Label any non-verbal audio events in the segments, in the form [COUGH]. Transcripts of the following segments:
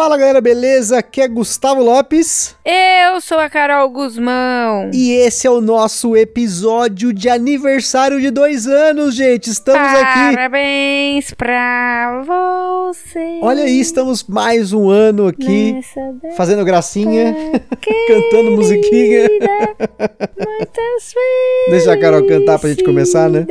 Fala galera, beleza? Aqui é Gustavo Lopes. Eu sou a Carol Guzmão. E esse é o nosso episódio de aniversário de dois anos, gente. Estamos aqui. Parabéns pra você. Olha aí, estamos mais um ano aqui fazendo gracinha, [LAUGHS] cantando musiquinha. Muitas Deixa a Carol cantar pra gente começar, né?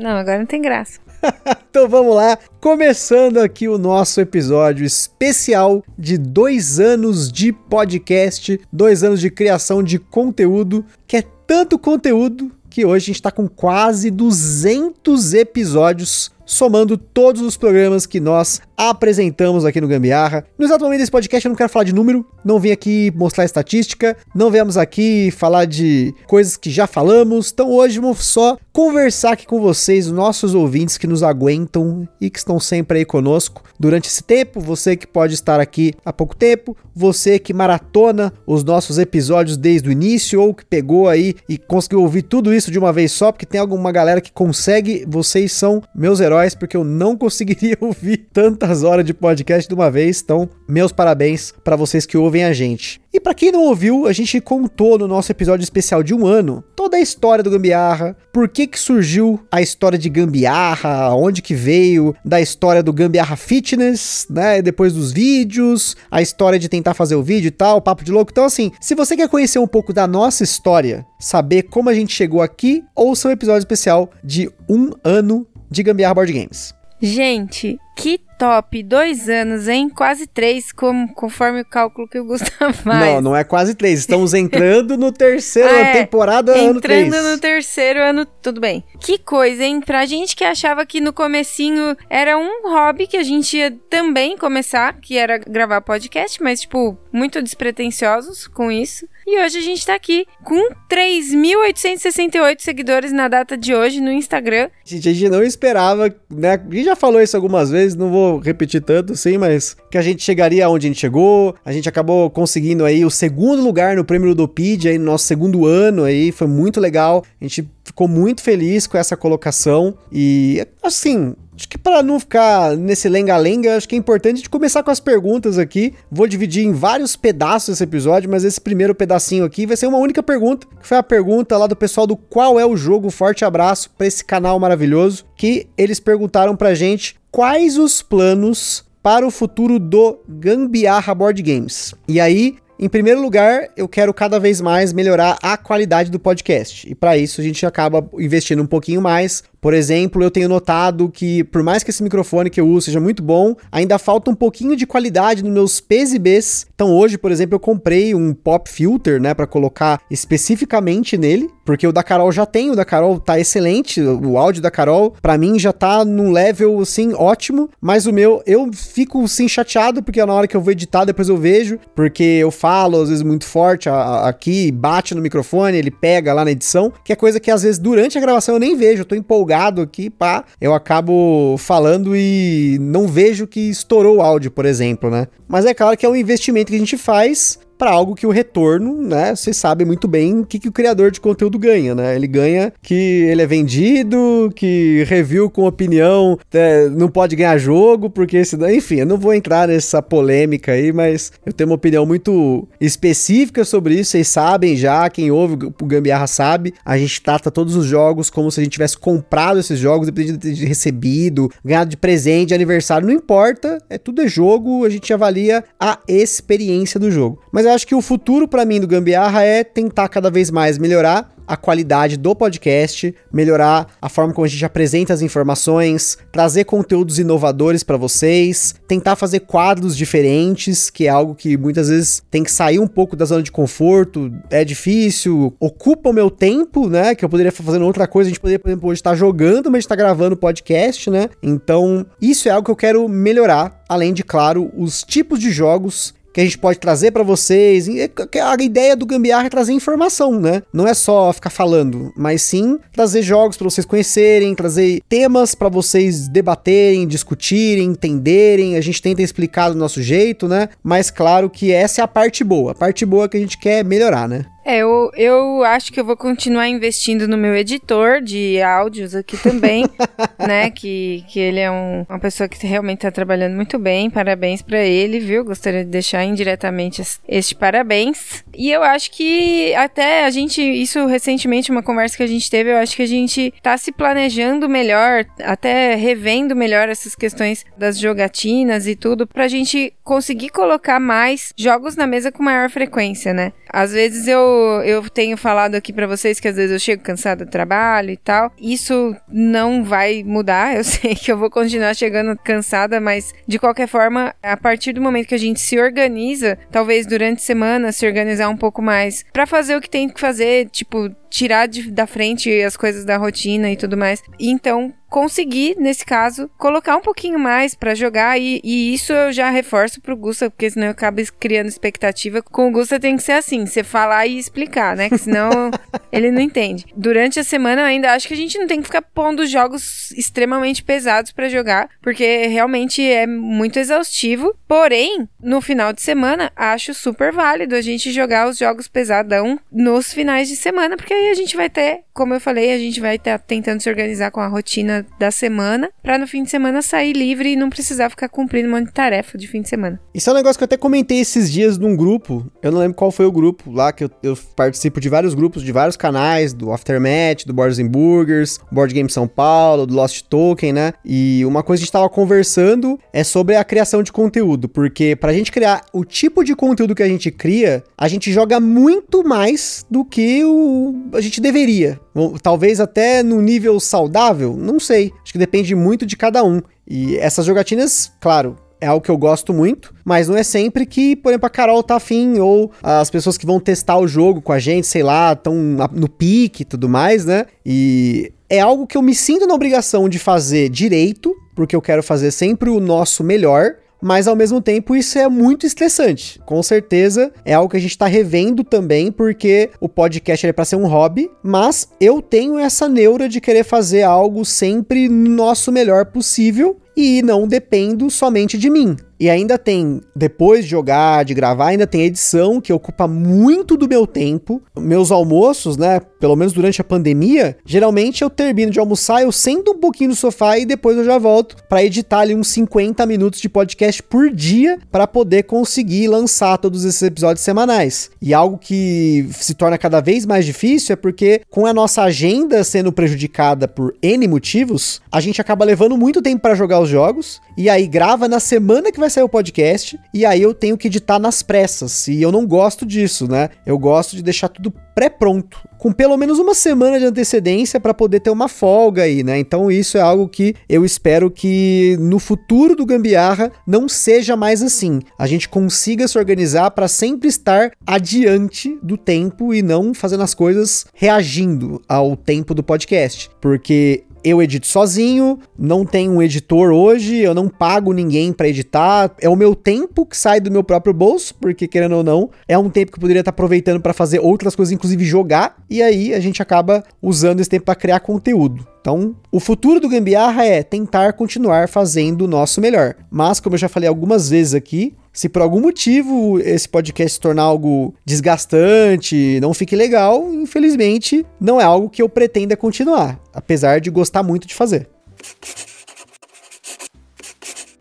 Não, agora não tem graça. [LAUGHS] Então vamos lá, começando aqui o nosso episódio especial de dois anos de podcast, dois anos de criação de conteúdo, que é tanto conteúdo que hoje a gente está com quase 200 episódios, somando todos os programas que nós apresentamos aqui no Gambiarra. No exato momento desse podcast eu não quero falar de número, não vim aqui mostrar estatística, não viemos aqui falar de coisas que já falamos, então hoje vamos só conversar aqui com vocês, os nossos ouvintes que nos aguentam e que estão sempre aí conosco durante esse tempo, você que pode estar aqui há pouco tempo, você que maratona os nossos episódios desde o início ou que pegou aí e conseguiu ouvir tudo isso de uma vez só, porque tem alguma galera que consegue, vocês são meus heróis, porque eu não [LAUGHS] conseguiria ouvir tantas horas de podcast de uma vez, então meus parabéns para vocês que ouvem a gente. E para quem não ouviu, a gente contou no nosso episódio especial de um ano toda a história do Gambiarra, por que que surgiu a história de Gambiarra, onde que veio, da história do Gambiarra Fitness, né, depois dos vídeos, a história de tentar fazer o vídeo e tal, papo de louco. Então assim, se você quer conhecer um pouco da nossa história, saber como a gente chegou aqui, ouça o episódio especial de um ano de Gambiarra Board Games. Gente, que top. Dois anos, hein? Quase três, como, conforme o cálculo que o Gustavo faz. Não, não é quase três. Estamos entrando no terceiro [LAUGHS] Ah, é. temporada, ano três. Entrando no terceiro ano, tudo bem. Que coisa, hein? Pra gente que achava que no comecinho era um hobby que a gente ia também começar, que era gravar podcast, mas, tipo, muito despretensiosos com isso. E hoje a gente tá aqui com 3.868 seguidores na data de hoje no Instagram. Gente, a gente não esperava, né? A gente já falou isso algumas vezes, não vou repetir tanto, sim, mas que a gente chegaria onde a gente chegou. A gente acabou conseguindo aí o segundo lugar no Prêmio Ludopedia aí no nosso segundo ano aí, foi muito legal. A gente ficou muito feliz com essa colocação e assim, Acho que para não ficar nesse lenga-lenga, acho que é importante a gente começar com as perguntas aqui. Vou dividir em vários pedaços esse episódio, mas esse primeiro pedacinho aqui vai ser uma única pergunta, que foi a pergunta lá do pessoal do Qual é o jogo? Forte abraço para esse canal maravilhoso, que eles perguntaram pra gente quais os planos para o futuro do Gambiarra Board Games. E aí, em primeiro lugar, eu quero cada vez mais melhorar a qualidade do podcast. E para isso a gente acaba investindo um pouquinho mais. Por exemplo, eu tenho notado que, por mais que esse microfone que eu uso seja muito bom, ainda falta um pouquinho de qualidade nos meus P's e B's. Então, hoje, por exemplo, eu comprei um pop filter, né, para colocar especificamente nele, porque o da Carol já tem, o da Carol tá excelente, o áudio da Carol, para mim já tá num level assim ótimo, mas o meu eu fico sim chateado porque na hora que eu vou editar depois eu vejo, porque eu falo às vezes muito forte a, a, aqui, bate no microfone, ele pega lá na edição, que é coisa que às vezes durante a gravação eu nem vejo, eu tô empolgado aqui, pá, eu acabo falando e não vejo que estourou o áudio, por exemplo, né? Mas é claro que é um investimento que a gente faz para algo que o retorno, né? Vocês sabem muito bem o que, que o criador de conteúdo ganha, né? Ele ganha que ele é vendido, que review com opinião é, não pode ganhar jogo, porque senão, enfim, eu não vou entrar nessa polêmica aí, mas eu tenho uma opinião muito específica sobre isso, vocês sabem já, quem ouve o Gambiarra sabe, a gente trata todos os jogos como se a gente tivesse comprado esses jogos, independente de recebido, ganhado de presente, de aniversário, não importa, é tudo é jogo, a gente avalia a experiência do jogo. Mas eu acho que o futuro para mim do Gambiarra é tentar cada vez mais melhorar a qualidade do podcast, melhorar a forma como a gente apresenta as informações, trazer conteúdos inovadores para vocês, tentar fazer quadros diferentes, que é algo que muitas vezes tem que sair um pouco da zona de conforto, é difícil, ocupa o meu tempo, né? Que eu poderia estar fazendo outra coisa, a gente poderia, por exemplo, hoje estar jogando, mas estar gravando podcast, né? Então, isso é algo que eu quero melhorar, além de, claro, os tipos de jogos que a gente pode trazer para vocês. A ideia do Gambiarra é trazer informação, né? Não é só ficar falando, mas sim trazer jogos para vocês conhecerem, trazer temas para vocês debaterem, discutirem, entenderem. A gente tenta explicar do nosso jeito, né? Mas claro que essa é a parte boa. A parte boa que a gente quer melhorar, né? É, eu, eu acho que eu vou continuar investindo no meu editor de áudios aqui também, [LAUGHS] né? Que, que ele é um, uma pessoa que realmente está trabalhando muito bem. Parabéns para ele, viu? Gostaria de deixar indiretamente este parabéns. E eu acho que até a gente, isso recentemente, uma conversa que a gente teve, eu acho que a gente tá se planejando melhor, até revendo melhor essas questões das jogatinas e tudo, pra gente conseguir colocar mais jogos na mesa com maior frequência, né? Às vezes eu eu tenho falado aqui para vocês que às vezes eu chego cansada do trabalho e tal. Isso não vai mudar. [LAUGHS] Eu sei que eu vou continuar chegando cansada, mas de qualquer forma, a partir do momento que a gente se organiza, talvez durante a semana se organizar um pouco mais para fazer o que tem que fazer, tipo, tirar de, da frente as coisas da rotina e tudo mais. Então, conseguir, nesse caso, colocar um pouquinho mais para jogar e, e, isso eu já reforço pro Gusta, porque senão eu acabo criando expectativa. Com o Gusta tem que ser assim, você falar e explicar, né? Que senão [LAUGHS] ele não entende. Durante a semana eu ainda acho que a gente não tem que ficar pondo jogos extremamente pesados para jogar, porque realmente é muito exaustivo. Porém, no final de semana, acho super válido a gente jogar os jogos pesadão nos finais de semana, porque aí a gente vai ter, como eu falei, a gente vai estar tentando se organizar com a rotina da semana, para no fim de semana sair livre e não precisar ficar cumprindo um monte de tarefa de fim de semana. Isso é um negócio que eu até comentei esses dias num grupo, eu não lembro qual foi o grupo lá, que eu, eu participo de vários grupos, de vários canais, do Aftermath, do Boards and Burgers, Board Game São Paulo, do Lost Token, né? E uma coisa que a gente tava conversando é sobre a criação de conteúdo, porque pra gente criar o tipo de conteúdo que a gente cria, a gente joga muito mais do que o, a gente deveria. Talvez até no nível saudável, não sei. Acho que depende muito de cada um. E essas jogatinas, claro, é algo que eu gosto muito, mas não é sempre que, por exemplo, a Carol tá afim, ou as pessoas que vão testar o jogo com a gente, sei lá, estão no pique e tudo mais, né? E é algo que eu me sinto na obrigação de fazer direito, porque eu quero fazer sempre o nosso melhor, mas ao mesmo tempo isso é muito estressante. Com certeza é algo que a gente está revendo também, porque o podcast é para ser um hobby, mas eu tenho essa neura de querer fazer algo sempre no nosso melhor possível e não dependo somente de mim. E ainda tem, depois de jogar, de gravar, ainda tem edição que ocupa muito do meu tempo. Meus almoços, né? Pelo menos durante a pandemia, geralmente eu termino de almoçar, eu sento um pouquinho no sofá e depois eu já volto para editar ali uns 50 minutos de podcast por dia para poder conseguir lançar todos esses episódios semanais. E algo que se torna cada vez mais difícil é porque com a nossa agenda sendo prejudicada por N motivos, a gente acaba levando muito tempo para jogar os jogos e aí grava na semana que vai sair o podcast, e aí eu tenho que editar nas pressas, e eu não gosto disso, né? Eu gosto de deixar tudo pré-pronto, com pelo menos uma semana de antecedência para poder ter uma folga aí, né? Então isso é algo que eu espero que no futuro do Gambiarra não seja mais assim. A gente consiga se organizar para sempre estar adiante do tempo e não fazendo as coisas reagindo ao tempo do podcast, porque eu edito sozinho, não tenho um editor hoje, eu não pago ninguém para editar, é o meu tempo que sai do meu próprio bolso, porque querendo ou não, é um tempo que eu poderia estar aproveitando para fazer outras coisas, inclusive jogar, e aí a gente acaba usando esse tempo para criar conteúdo. Então, o futuro do Gambiarra é tentar continuar fazendo o nosso melhor. Mas, como eu já falei algumas vezes aqui, se por algum motivo esse podcast se tornar algo desgastante, não fique legal, infelizmente não é algo que eu pretenda continuar, apesar de gostar muito de fazer.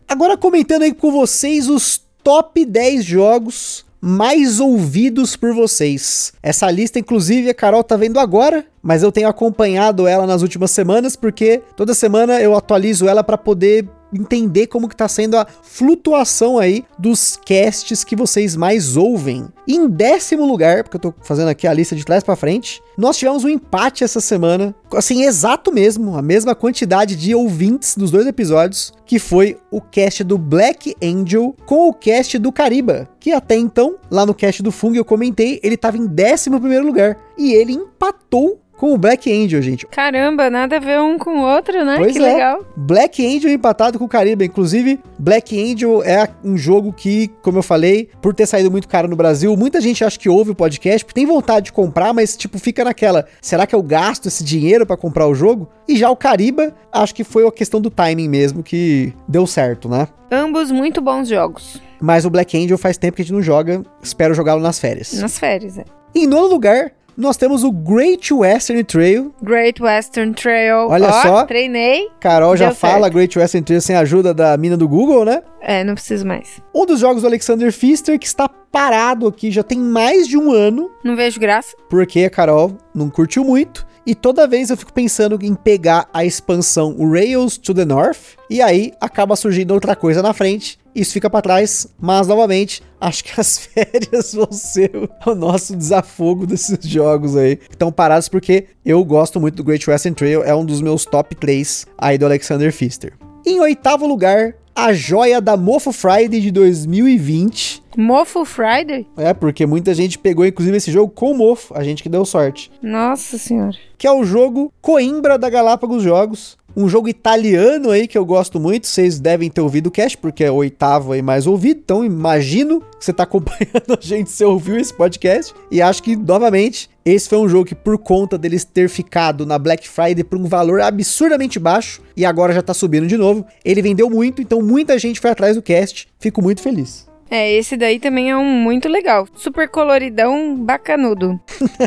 Agora comentando aí com vocês os top 10 jogos mais ouvidos por vocês. Essa lista, inclusive, a Carol tá vendo agora, mas eu tenho acompanhado ela nas últimas semanas porque toda semana eu atualizo ela para poder entender como que tá sendo a flutuação aí dos casts que vocês mais ouvem. Em décimo lugar, porque eu tô fazendo aqui a lista de trás para frente, nós tivemos um empate essa semana, assim, exato mesmo, a mesma quantidade de ouvintes dos dois episódios, que foi o cast do Black Angel com o cast do Cariba, que até então, lá no cast do Fung eu comentei, ele tava em décimo primeiro lugar, e ele empatou com o Black Angel, gente. Caramba, nada a ver um com o outro, né? Pois que é. legal. Black Angel empatado com o Caribe. Inclusive, Black Angel é um jogo que, como eu falei, por ter saído muito caro no Brasil, muita gente acha que ouve o podcast, tem vontade de comprar, mas tipo, fica naquela, será que eu gasto esse dinheiro para comprar o jogo? E já o Cariba, acho que foi a questão do timing mesmo que deu certo, né? Ambos muito bons jogos. Mas o Black Angel faz tempo que a gente não joga, espero jogá-lo nas férias. Nas férias, é. Em nono lugar, nós temos o Great Western Trail. Great Western Trail. Olha Ó, só. Treinei. Carol já fala certo. Great Western Trail sem a ajuda da mina do Google, né? É, não preciso mais. Um dos jogos do Alexander Pfister que está parado aqui já tem mais de um ano, Não vejo graça. porque a Carol não curtiu muito. E toda vez eu fico pensando em pegar a expansão Rails to the North, e aí acaba surgindo outra coisa na frente. Isso fica pra trás, mas novamente, acho que [LAUGHS] as férias vão ser o- o nosso desafogo desses jogos aí. que Estão parados porque eu gosto muito do Great Western Trail, é um dos meus top 3 aí do Alexander Pfister. Em oitavo lugar, a joia da Mofo Friday de 2020. Mofo Friday? É, porque muita gente pegou inclusive esse jogo com o mofo, a gente que deu sorte. Nossa senhora. Que é o jogo Coimbra da Galápagos Jogos. Um jogo italiano aí que eu gosto muito. Vocês devem ter ouvido o cast, porque é o oitavo aí mais ouvido. Então imagino que você tá acompanhando [LAUGHS] a gente, você ouviu esse podcast. E acho que, novamente, esse foi um jogo que, por conta deles ter ficado na Black Friday por um valor absurdamente baixo, e agora já tá subindo de novo, ele vendeu muito, então muita gente foi atrás do cast. Fico muito feliz. É, esse daí também é um muito legal. Super coloridão, bacanudo.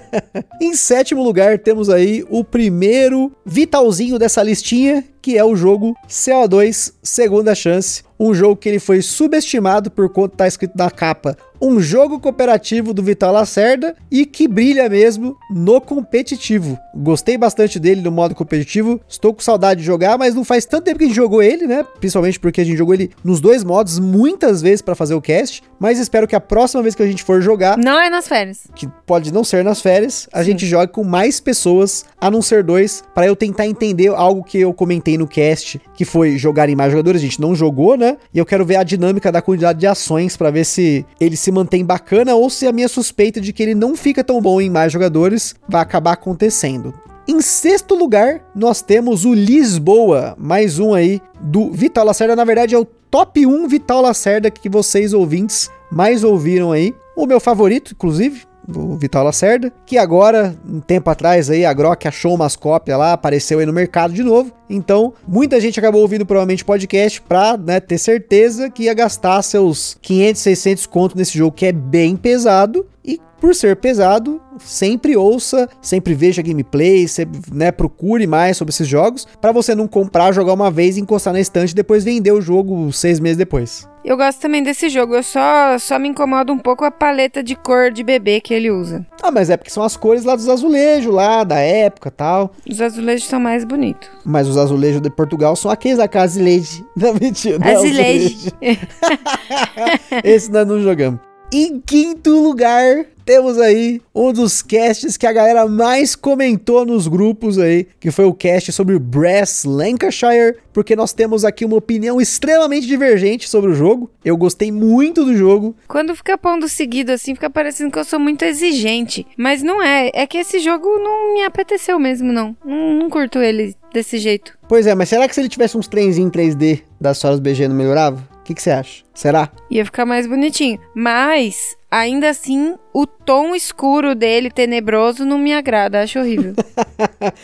[LAUGHS] Em sétimo lugar, temos aí o primeiro vitalzinho dessa listinha, que é o jogo CO2 Segunda Chance. Um jogo que ele foi subestimado por conta tá escrito na capa. Um jogo cooperativo do Vital Lacerda e que brilha mesmo no competitivo. Gostei bastante dele no modo competitivo. Estou com saudade de jogar, mas não faz tanto tempo que a gente jogou ele, né? Principalmente porque a gente jogou ele nos dois modos muitas vezes para fazer o cast. Mas espero que a próxima vez que a gente for jogar, Não é nas férias. que pode não ser nas férias, a gente joga com mais pessoas, a não ser dois, para eu tentar entender algo que eu comentei no cast, que foi jogar em mais jogadores, a gente não jogou, né? E eu quero ver a dinâmica da quantidade de ações para ver se ele se mantém bacana ou se a minha suspeita de que ele não fica tão bom em mais jogadores vai acabar acontecendo. Em sexto lugar, nós temos o Lisboa, mais um aí do Vital Lacerda. Na verdade, é o top 1 Vital Lacerda que vocês ouvintes mais ouviram aí. O meu favorito, inclusive, do Vital Lacerda, que agora, um tempo atrás aí, a Grok achou umas cópias lá, apareceu aí no mercado de novo. Então, muita gente acabou ouvindo provavelmente podcast pra né, ter certeza que ia gastar seus 500, 600 conto nesse jogo que é bem pesado. E por ser pesado, sempre ouça, sempre veja gameplay, sempre, né, procure mais sobre esses jogos, pra você não comprar, jogar uma vez, encostar na estante e depois vender o jogo seis meses depois. Eu gosto também desse jogo. Eu só, só me incomoda um pouco a paleta de cor de bebê que ele usa. Ah, mas é porque são as cores lá dos azulejos, lá da época tal. Os azulejos são mais bonitos. Mas os azulejos de Portugal são aqueles da casa azulejo. [LAUGHS] Não, mentira. não é Azulejo. [LAUGHS] Esse nós não jogamos. Em quinto lugar, temos aí um dos casts que a galera mais comentou nos grupos aí, que foi o cast sobre o Brass Lancashire, porque nós temos aqui uma opinião extremamente divergente sobre o jogo. Eu gostei muito do jogo, Quando fica pondo seguido assim, fica parecendo que eu sou muito exigente. Mas não é. É que esse jogo não me apeteceu mesmo, não. Não, não curto ele desse jeito. Pois é, mas será que se ele tivesse uns trenzinhos em 3D das Soras BG não melhorava? O que que você acha? Será? Ia ficar mais bonitinho. Mas, ainda assim, o tom escuro dele, tenebroso, não me agrada. Acho horrível. [LAUGHS]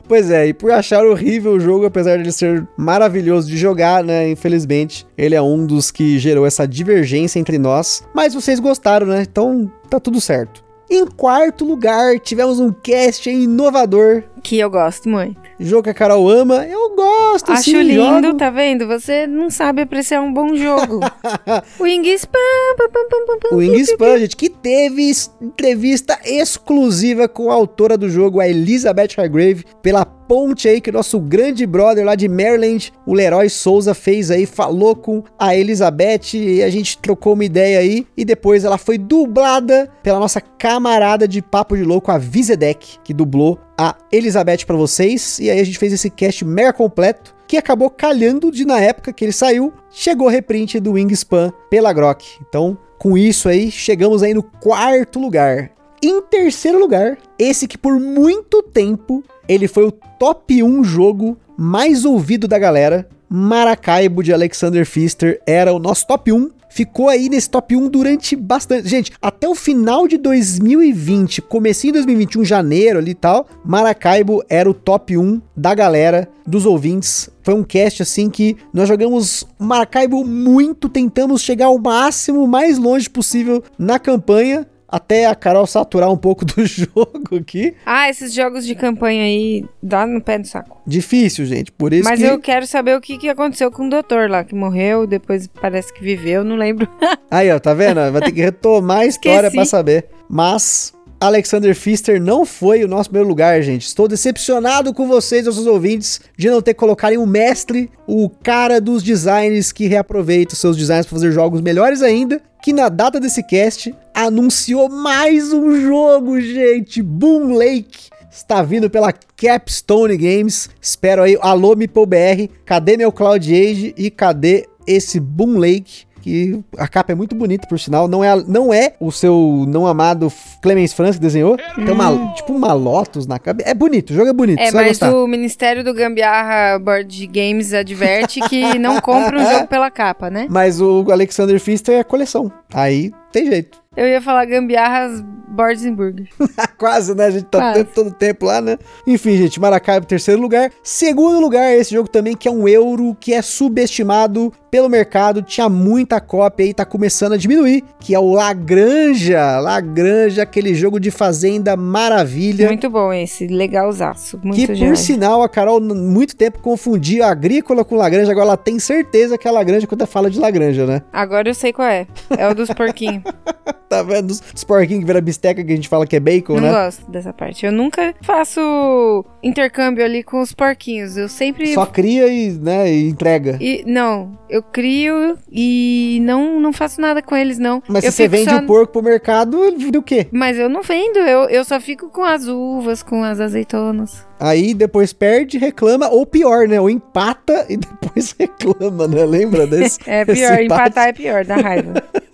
Pois é, e por achar horrível o jogo, apesar de ele ser maravilhoso de jogar, né? Infelizmente, ele é um dos que gerou essa divergência entre nós. Mas vocês gostaram, né? Então tá tudo certo. Em quarto lugar, tivemos um cast inovador. que eu gosto muito. Jogo que a Carol ama. Eu gosto, Acho sim, lindo, jogo. tá vendo? Você não sabe apreciar um bom jogo. [LAUGHS] Wingspan. pam, pam, pam, pam, pam, O Wingspan, gente, que teve entrevista exclusiva com a autora do jogo, a Elizabeth Hargrave, pela ponte aí que o nosso grande brother lá de Maryland, o Leroy Souza, fez aí, falou com a Elizabeth e a gente trocou uma ideia aí. E depois ela foi dublada pela nossa camarada de Papo de Louco, a Vizedec, que dublou a Elizabeth pra vocês. E aí a gente fez esse cast mega completo que acabou calhando de na época que ele saiu, chegou reprint do Wingspan pela Grok. Então, com isso aí, chegamos aí no quarto lugar. Em terceiro lugar, esse que por muito tempo ele foi o top 1 jogo mais ouvido da galera. Maracaibo de Alexander Pfister era o nosso top 1 ficou aí nesse top 1 durante bastante. Gente, até o final de 2020, comecinho de 2021, janeiro ali e tal, Maracaibo era o top 1 da galera, dos ouvintes. Foi um cast assim que nós jogamos Maracaibo muito, tentamos chegar ao máximo, mais longe possível na campanha até a Carol saturar um pouco [LAUGHS] do jogo aqui. Ah, esses jogos de campanha aí dá no pé do saco. Difícil, gente, por isso Mas que... eu quero saber o que, que aconteceu com o doutor lá, que morreu, depois parece que viveu, não lembro. [LAUGHS] aí, ó, tá vendo? Vai ter que retomar a história para saber. Mas Alexander Pfister não foi o nosso primeiro lugar, gente. Estou decepcionado com vocês, nossos ouvintes, de não ter colocado um mestre, o cara dos designs que reaproveita os seus designs para fazer jogos melhores ainda que na data desse cast anunciou mais um jogo, gente. Boom Lake está vindo pela Capstone Games. Espero aí. Alô, MeepleBR. Cadê meu Cloud Age e cadê esse Boom Lake? Que a capa é muito bonita, por sinal. Não é, não é o seu não amado Clemens Franz que desenhou. Hum. Tem uma, tipo uma Lotus na capa. É bonito, o jogo é bonito. É, mas o Ministério do Gambiarra Board Games adverte que não compra um [LAUGHS] jogo pela capa, né? Mas o Alexander Pfister é coleção. Aí tem jeito. Eu ia falar gambiarras Bordenburg. [LAUGHS] Quase, né? A gente tá tempo, todo tempo lá, né? Enfim, gente, Maracaibo, terceiro lugar. Segundo lugar, esse jogo também, que é um euro, que é subestimado pelo mercado, tinha muita cópia e tá começando a diminuir, que é o Lagranja. Lagranja, aquele jogo de fazenda maravilha. Muito bom esse, legalzaço. Muito que, por sinal, a Carol muito tempo confundia agrícola com Lagranja, agora ela tem certeza que é Lagranja quando fala de Lagranja, né? Agora eu sei qual é. É o dos porquinhos. [LAUGHS] tá vendo? Os porquinhos que vira bisteca que a gente fala que é bacon, não né? Não gosto dessa parte. Eu nunca faço intercâmbio ali com os porquinhos. Eu sempre. Só cria e, né, e entrega. E, não, eu crio e não, não faço nada com eles, não. Mas eu se você vende só... o porco pro mercado, do quê? Mas eu não vendo, eu, eu só fico com as uvas, com as azeitonas. Aí depois perde, reclama, ou pior, né? Ou empata e [LAUGHS] depois reclama, né? Lembra desse? [LAUGHS] é pior, empatar é pior, dá raiva. [LAUGHS]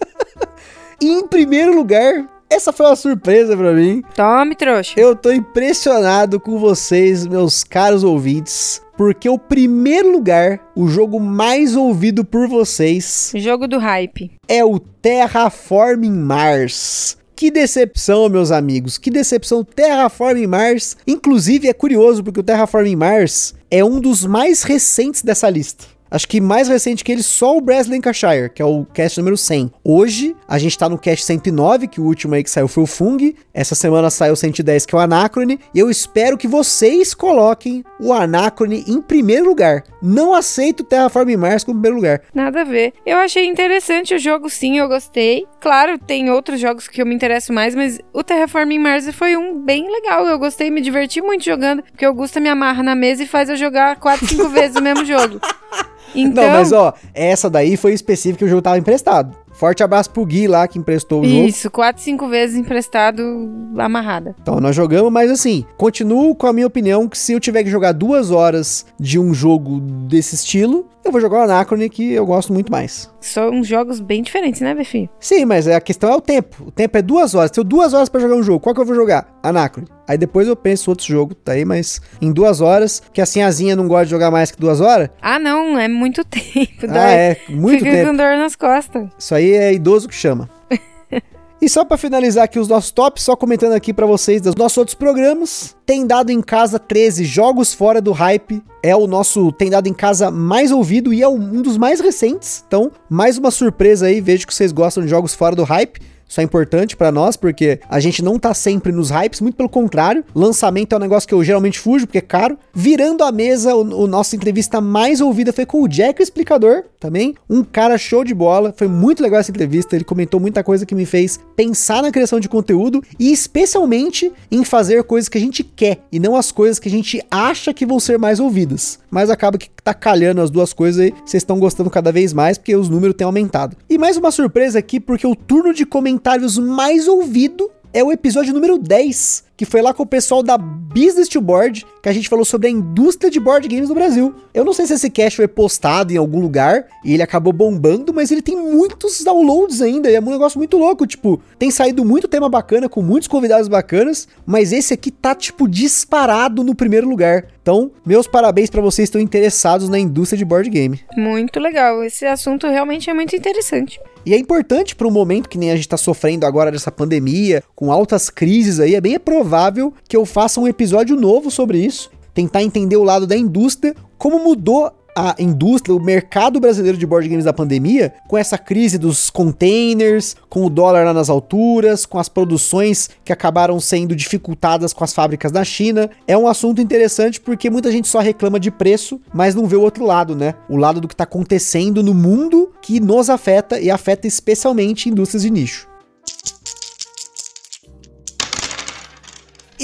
E em primeiro lugar, essa foi uma surpresa para mim. Tome, trouxa. Eu tô impressionado com vocês, meus caros ouvintes. Porque o primeiro lugar, o jogo mais ouvido por vocês. Jogo do hype. É o Terraforming Mars. Que decepção, meus amigos. Que decepção. Terraforming Mars. Inclusive, é curioso porque o Terraforming Mars é um dos mais recentes dessa lista. Acho que mais recente que ele, só o Brass Lancashire, que é o cast número 100. Hoje, a gente tá no cast 109, que o último aí que saiu foi o Fung. Essa semana saiu o 110, que é o Anacrone. E eu espero que vocês coloquem o Anacrone em primeiro lugar. Não aceito o Terraform Mars como primeiro lugar. Nada a ver. Eu achei interessante o jogo, sim, eu gostei. Claro, tem outros jogos que eu me interesso mais, mas o Terraforming Mars foi um bem legal. Eu gostei, me diverti muito jogando, porque o Augusta me amarra na mesa e faz eu jogar 4, 5 [LAUGHS] vezes o mesmo jogo. [LAUGHS] Então... Não, mas ó, essa daí foi específica que o jogo tava emprestado. Forte abraço pro Gui lá que emprestou o jogo. Isso, quatro, cinco vezes emprestado, amarrada. Então, nós jogamos, mas assim, continuo com a minha opinião que se eu tiver que jogar duas horas de um jogo desse estilo, eu vou jogar o Anachrony, que eu gosto muito mais. São jogos bem diferentes, né, Befi? Sim, mas a questão é o tempo. O tempo é duas horas. Tenho duas horas para jogar um jogo. Qual que eu vou jogar? Anachrony. Aí depois eu penso outro jogo, tá aí, mas em duas horas, que a Zinha não gosta de jogar mais que duas horas. Ah, não, é muito [LAUGHS] tempo. Ah, é, muito Fica tempo. Fica com dor nas costas. Isso aí é idoso que chama. [LAUGHS] E só para finalizar aqui os nossos tops, só comentando aqui para vocês dos nossos outros programas, tem dado em casa 13 jogos fora do hype. É o nosso tem dado em casa mais ouvido e é um dos mais recentes. Então, mais uma surpresa aí, vejo que vocês gostam de jogos fora do hype. Isso é importante para nós, porque a gente não tá sempre nos hypes, muito pelo contrário. Lançamento é um negócio que eu geralmente fujo, porque é caro. Virando a mesa, o, o nossa entrevista mais ouvida foi com o Jack, o explicador, também. Um cara show de bola. Foi muito legal essa entrevista. Ele comentou muita coisa que me fez pensar na criação de conteúdo e especialmente em fazer coisas que a gente quer e não as coisas que a gente acha que vão ser mais ouvidas. Mas acaba que tá calhando as duas coisas e vocês estão gostando cada vez mais porque os números têm aumentado. E mais uma surpresa aqui, porque o turno de comentários mais ouvido é o episódio número 10, que foi lá com o pessoal da Business to Board, que a gente falou sobre a indústria de board games no Brasil. Eu não sei se esse cast foi postado em algum lugar e ele acabou bombando, mas ele tem muitos downloads ainda, e é um negócio muito louco, tipo, tem saído muito tema bacana, com muitos convidados bacanas, mas esse aqui tá, tipo, disparado no primeiro lugar. Então, meus parabéns para vocês que estão interessados na indústria de board game. Muito legal, esse assunto realmente é muito interessante. E é importante para um momento que nem a gente está sofrendo agora dessa pandemia, com altas crises aí, é bem provável que eu faça um episódio novo sobre isso, tentar entender o lado da indústria, como mudou a indústria, o mercado brasileiro de board games da pandemia, com essa crise dos containers, com o dólar lá nas alturas, com as produções que acabaram sendo dificultadas com as fábricas da China, é um assunto interessante porque muita gente só reclama de preço, mas não vê o outro lado, né? O lado do que está acontecendo no mundo que nos afeta e afeta especialmente indústrias de nicho.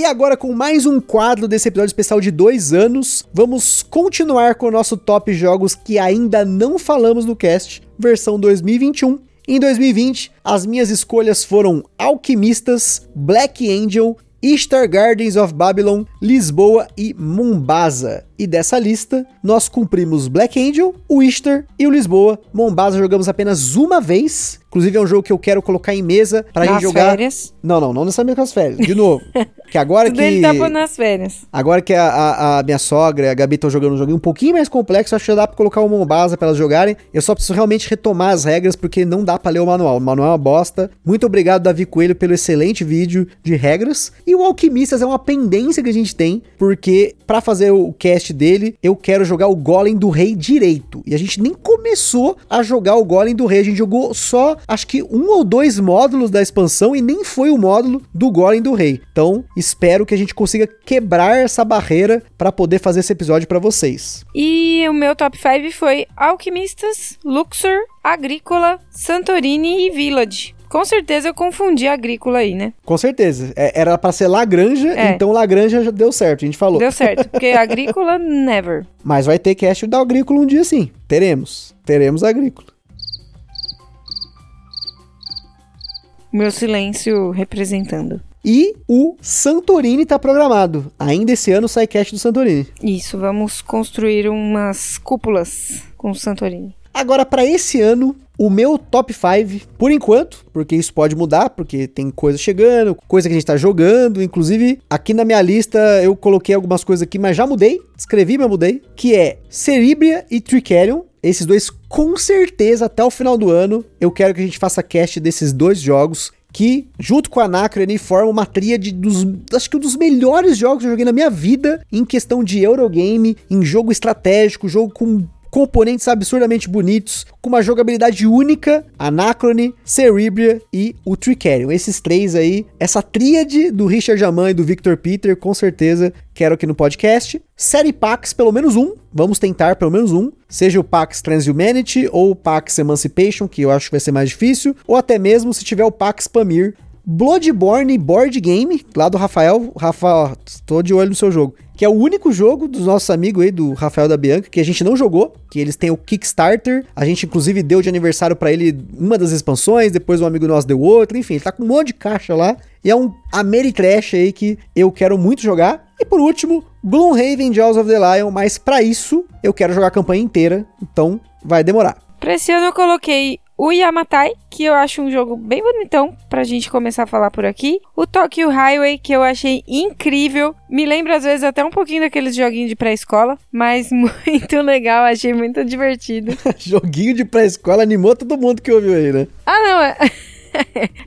E agora, com mais um quadro desse episódio especial de dois anos, vamos continuar com o nosso top jogos que ainda não falamos no cast, versão 2021. Em 2020, as minhas escolhas foram Alquimistas, Black Angel, Ishtar Gardens of Babylon, Lisboa e Mombasa. E dessa lista, nós cumprimos Black Angel, o Ishtar e o Lisboa. Mombasa jogamos apenas uma vez. Inclusive é um jogo que eu quero colocar em mesa pra Nas gente jogar. férias. Não, não, não com as férias. De novo. [LAUGHS] que agora Tudo que. ele tá nas férias. Agora que a, a- a minha sogra e a Gabi estão jogando um joguinho um pouquinho mais complexo, acho que já dá pra colocar o Mombasa pra elas jogarem. Eu só preciso realmente retomar as regras, porque não dá pra ler o manual. O manual é uma bosta. Muito obrigado, Davi Coelho, pelo excelente vídeo de regras. E o Alquimistas é uma pendência que a gente tem, porque pra fazer o cast dele, eu quero jogar o Golem do Rei direito. E a gente nem começou a jogar o Golem do Rei, a gente jogou só, acho que um ou dois módulos da expansão e nem foi o módulo do Golem do Rei. Então, espero que a gente consiga quebrar essa barreira pra poder fazer esse episódio pra vocês. E o meu top 5 foi Alquimistas, Luxor, Agrícola, Santorini e Village. Com certeza eu confundi Agrícola aí, né? Com certeza. É, era pra ser Lagranja, É. então Lagranja já deu certo, a gente falou. Deu certo, [LAUGHS] porque Agrícola, never. Mas vai ter cast da Agrícola um dia sim. Teremos. Teremos Agrícola. Meu silêncio representando. E o Santorini tá programado. Ainda esse ano sai cast do Santorini. Isso, vamos construir umas cúpulas com Santorini. Agora, pra esse ano, o meu top 5, por enquanto, porque isso pode mudar, porque tem coisa chegando, coisa que a gente tá jogando. Inclusive, aqui na minha lista eu coloquei algumas coisas aqui, mas já mudei. Escrevi, mas mudei. Que é Cerebria e Tricerion. Esses dois, com certeza, até o final do ano, eu quero que a gente faça cast desses dois jogos. Que, junto com a Anacrone, formam uma tríade dos. Acho que um dos melhores jogos que eu joguei na minha vida em questão de Eurogame, em jogo estratégico, jogo com componentes absurdamente bonitos, com uma jogabilidade única, Anacrone, Cerebria e o Tricerion. Esses três aí, essa tríade do Richard Aman e do Victor Peter, com certeza quero aqui no podcast. Série Pax, pelo menos um, vamos tentar pelo menos um, seja o Pax Transhumanity ou o Pax Emancipation, que eu acho que vai ser mais difícil, ou até mesmo se tiver o Pax Pamir. Bloodborne Board Game, lá do Rafael. Rafa, tô de olho no seu jogo. Que é o único jogo dos nossos amigos aí, do Rafael da Bianca, que a gente não jogou. Que eles têm o Kickstarter. A gente, inclusive, deu de aniversário pra ele uma das expansões. Depois um amigo nosso deu outra. Enfim, ele tá com um monte de caixa lá. E é um Ameritrash aí que eu quero muito jogar. E por último, Gloomhaven Jaws of the Lion. Mas pra isso, eu quero jogar a campanha inteira. Então, vai demorar. Pra esse ano eu coloquei o Yamatai, que eu acho um jogo bem bonitão pra gente começar a falar por aqui. O Tokyo Highway, que eu achei incrível. Me lembra às vezes até um pouquinho daqueles joguinhos de pré-escola, mas [LAUGHS] muito legal, achei muito divertido. [LAUGHS] Joguinho de pré-escola animou todo mundo que ouviu aí, né? Ah, não, é. [LAUGHS]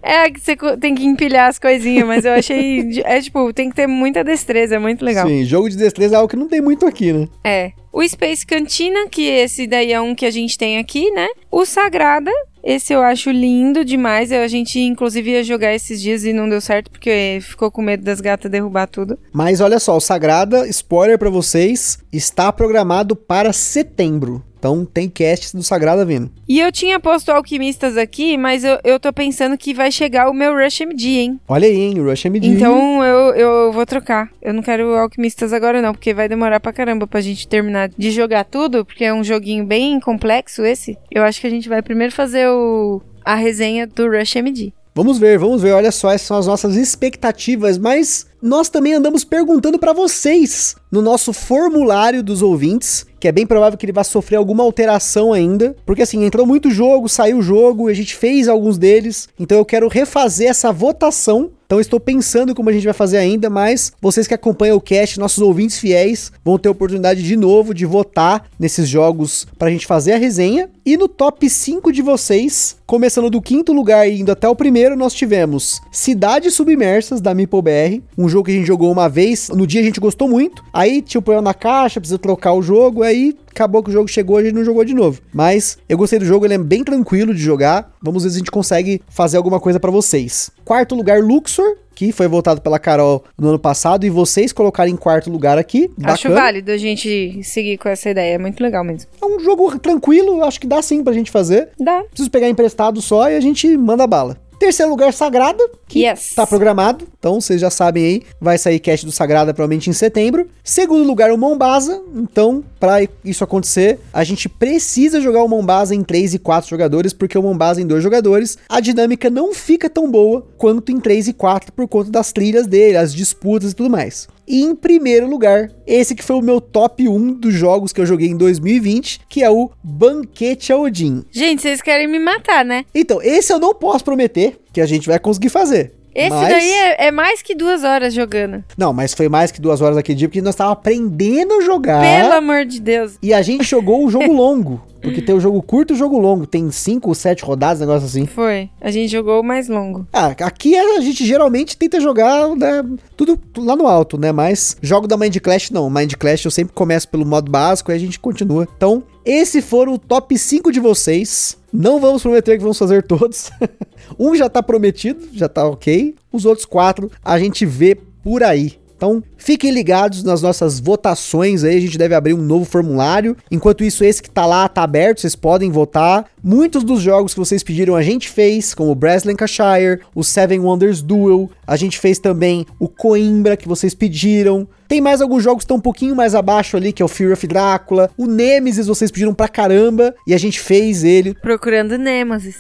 É que você tem que empilhar as coisinhas, mas eu achei. É tipo, tem que ter muita destreza, é muito legal. Sim, jogo de destreza é algo que não tem muito aqui, né? É. O Space Cantina, que esse daí é um que a gente tem aqui, né? O Sagrada, esse eu acho lindo demais. A gente, inclusive, ia jogar esses dias e não deu certo, porque ficou com medo das gatas derrubar tudo. Mas olha só, o Sagrada, spoiler pra vocês, está programado para setembro. Então tem cast do Sagrada vindo. E eu tinha posto Alquimistas aqui, mas eu, eu tô pensando que vai chegar o meu Rush MD, hein? Olha aí, hein, o Rush MD. Então eu, eu vou trocar. Eu não quero Alquimistas agora, não, porque vai demorar pra caramba pra gente terminar de jogar tudo, porque é um joguinho bem complexo esse. Eu acho que a gente vai primeiro fazer o, a resenha do Rush MD. Vamos ver, vamos ver. Olha só, essas são as nossas expectativas, mas nós também andamos perguntando para vocês no nosso formulário dos ouvintes, que é bem provável que ele vá sofrer alguma alteração ainda, porque assim, entrou muito jogo, saiu jogo, a gente fez alguns deles, então eu quero refazer essa votação então estou pensando como a gente vai fazer ainda, mas vocês que acompanham o cast, nossos ouvintes fiéis, vão ter oportunidade de novo de votar nesses jogos para a gente fazer a resenha. E no top 5 de vocês, começando do quinto lugar e indo até o primeiro, nós tivemos Cidades Submersas da MeepleBR, um jogo que a gente jogou uma vez, no dia a gente gostou muito. Aí tinha o problema na caixa, precisa trocar o jogo, aí acabou que o jogo chegou, a gente não jogou de novo. Mas eu gostei do jogo, ele é bem tranquilo de jogar. Vamos ver se a gente consegue fazer alguma coisa para vocês. Quarto lugar, Luxor, que foi votado pela Carol no ano passado, e vocês colocaram em quarto lugar aqui. Acho válido a gente seguir com essa ideia, é muito legal mesmo. É um jogo tranquilo, acho que dá sim pra gente fazer. Dá. Preciso pegar emprestado só e a gente manda bala. Terceiro lugar, Sagrada, que yes. tá programado. Então, vocês já sabem aí, vai sair cast do Sagrada provavelmente em setembro. Segundo lugar, o Mombasa. Então, para isso acontecer, a gente precisa jogar o Mombasa em 3 e 4 jogadores, porque o Mombasa em 2 jogadores, a dinâmica não fica tão boa quanto em 3 e 4 por conta das trilhas dele, as disputas e tudo mais. E em primeiro lugar, esse que foi o meu top 1 dos jogos que eu joguei em 2020, que é o Banquete Odin. Gente, vocês querem me matar, né? Então, esse eu não posso prometer que a gente vai conseguir fazer. Esse mas... daí é, é, mais que duas horas jogando. Não, mas foi mais que duas horas aquele dia, porque nós estávamos aprendendo a jogar. Pelo amor de Deus. E a gente jogou um jogo [LAUGHS] longo. Porque tem o jogo curto e o jogo longo. Tem cinco ou sete rodadas, negócio assim. Foi. A gente jogou o mais longo. Ah, aqui a gente geralmente tenta jogar né, tudo lá no alto, né? Mas jogo da Mind Clash não. Mind Clash eu sempre começo pelo modo básico e a gente continua. Então, esse foram o top 5 de vocês. Não vamos prometer que vamos fazer todos. [LAUGHS] um já tá prometido, já tá ok. Os outros quatro a gente vê por aí. Então, fiquem ligados nas nossas votações aí, a gente deve abrir um novo formulário. Enquanto isso, esse que tá lá tá aberto, vocês podem votar. Muitos dos jogos que vocês pediram a gente fez, como o Brass Lancashire, o Seven Wonders Duel, a gente fez também o Coimbra que vocês pediram. Tem mais alguns jogos que estão um pouquinho mais abaixo ali, que é o Fear of Drácula. O Nemesis vocês pediram pra caramba e a gente fez ele. [LAUGHS] Procurando Nemesis.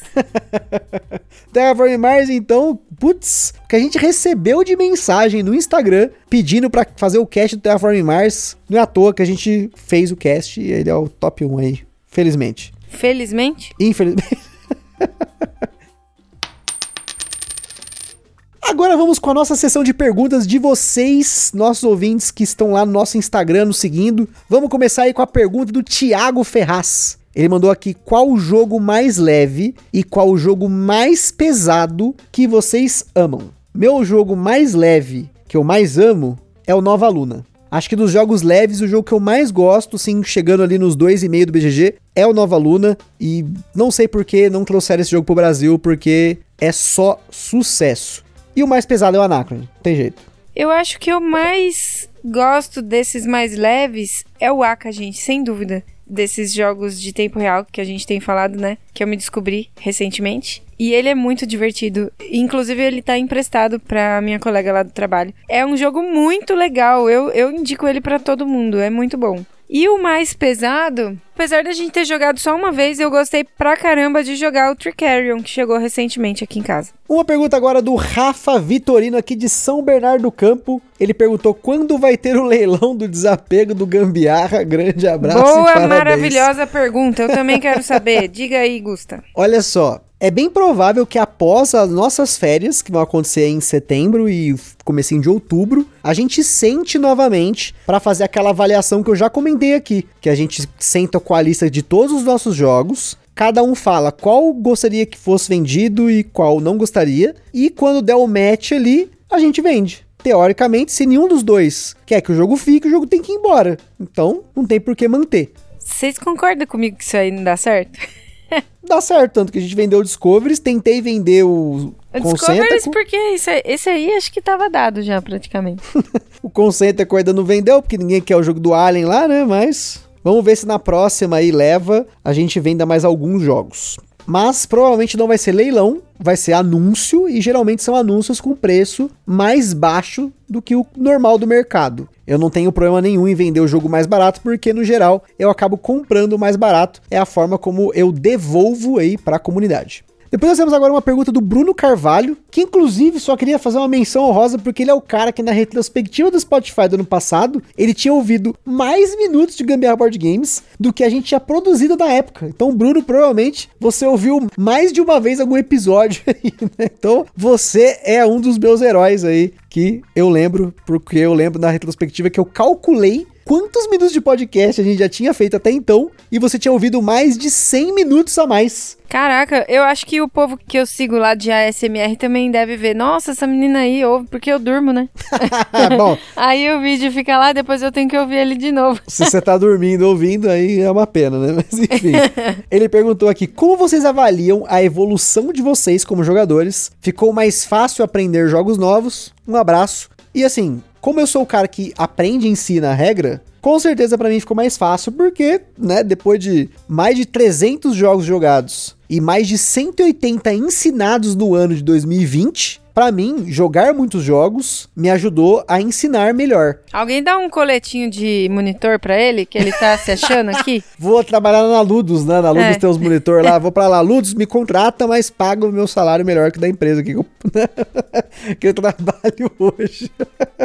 Terraform Mars, então, putz, que a gente recebeu de mensagem no Instagram pedindo para fazer o cast do Terraform Mars. Não é à toa que a gente fez o cast e ele é o top 1 aí, felizmente. Felizmente? Infelizmente. [LAUGHS] Agora vamos com a nossa sessão de perguntas de vocês, nossos ouvintes que estão lá no nosso Instagram nos seguindo. Vamos começar aí com a pergunta do Thiago Ferraz. Ele mandou aqui qual o jogo mais leve e qual o jogo mais pesado que vocês amam. Meu jogo mais leve, que eu mais amo, é o Nova Luna. Acho que dos jogos leves, o jogo que eu mais gosto, sim, chegando ali nos 2,5 do BGG, é o Nova Luna. E não sei por que não trouxeram esse jogo pro Brasil, porque é só sucesso. E o mais pesado é o Anacron, tem jeito. Eu acho que eu mais gosto desses mais leves é o Aka, gente, sem dúvida. Desses jogos de tempo real que a gente tem falado, né? Que eu me descobri recentemente. E ele é muito divertido. Inclusive, ele tá emprestado pra minha colega lá do trabalho. É um jogo muito legal. Eu, eu indico ele para todo mundo. É muito bom. E o mais pesado, apesar da gente ter jogado só uma vez, eu gostei pra caramba de jogar o Tricarion, que chegou recentemente aqui em casa. Uma pergunta agora do Rafa Vitorino, aqui de São Bernardo do Campo. Ele perguntou quando vai ter o leilão do desapego do Gambiarra. Grande abraço. Boa, maravilhosa pergunta. Eu também quero saber. [LAUGHS] Diga aí, Gusta. Olha só, é bem provável que após as nossas férias, que vão acontecer em setembro e comecinho de outubro, a gente sente novamente para fazer aquela avaliação que eu já comentei aqui, que a gente senta com a lista de todos os nossos jogos, cada um fala qual gostaria que fosse vendido e qual não gostaria, e quando der o match ali, a gente vende. Teoricamente, se nenhum dos dois quer que o jogo fique, o jogo tem que ir embora. Então, não tem por que manter. Vocês concordam comigo que isso aí não dá certo? [LAUGHS] dá certo, tanto que a gente vendeu o Discoveries, tentei vender o, o Discoveries porque esse, esse aí acho que tava dado já praticamente. [LAUGHS] o Concentraco ainda não vendeu, porque ninguém quer o jogo do Alien lá, né, mas... Vamos ver se na próxima aí leva, a gente venda mais alguns jogos. Mas provavelmente não vai ser leilão, vai ser anúncio e geralmente são anúncios com preço mais baixo do que o normal do mercado. Eu não tenho problema nenhum em vender o jogo mais barato porque no geral eu acabo comprando mais barato, é a forma como eu devolvo aí para a comunidade. Depois nós temos agora uma pergunta do Bruno Carvalho, que inclusive só queria fazer uma menção honrosa porque ele é o cara que na retrospectiva do Spotify do ano passado, ele tinha ouvido mais minutos de Gambiarra Board Games do que a gente tinha produzido na época. Então, Bruno, provavelmente você ouviu mais de uma vez algum episódio [LAUGHS] aí, né? Então, você é um dos meus heróis aí que eu lembro, porque eu lembro na retrospectiva que eu calculei quantos minutos de podcast a gente já tinha feito até então e você tinha ouvido mais de 100 minutos a mais. Caraca, eu acho que o povo que eu sigo lá de ASMR também deve ver. Nossa, essa menina aí ouve, porque eu durmo, né? [LAUGHS] Bom, [LAUGHS] aí o vídeo fica lá, depois eu tenho que ouvir ele de novo. se você tá dormindo ouvindo, aí é uma pena, né? [LAUGHS] Mas enfim. Ele perguntou aqui: como vocês avaliam a evolução de vocês como jogadores? Ficou mais fácil aprender jogos novos? Um abraço. E assim, como eu sou o cara que aprende em si na regra, com certeza pra mim ficou mais fácil, porque, né, depois de mais de 300 jogos jogados e mais de 180 ensinados no ano de 2020, pra mim, jogar muitos jogos me ajudou a ensinar melhor. Alguém dá um coletinho de monitor pra ele, que ele tá se achando aqui? [LAUGHS] Vou trabalhar na Ludus, né? Na Ludus É. tem os monitor lá. Vou pra lá, Ludus, me contrata, mas paga o meu salário melhor que da empresa que eu, [LAUGHS] que eu trabalho hoje.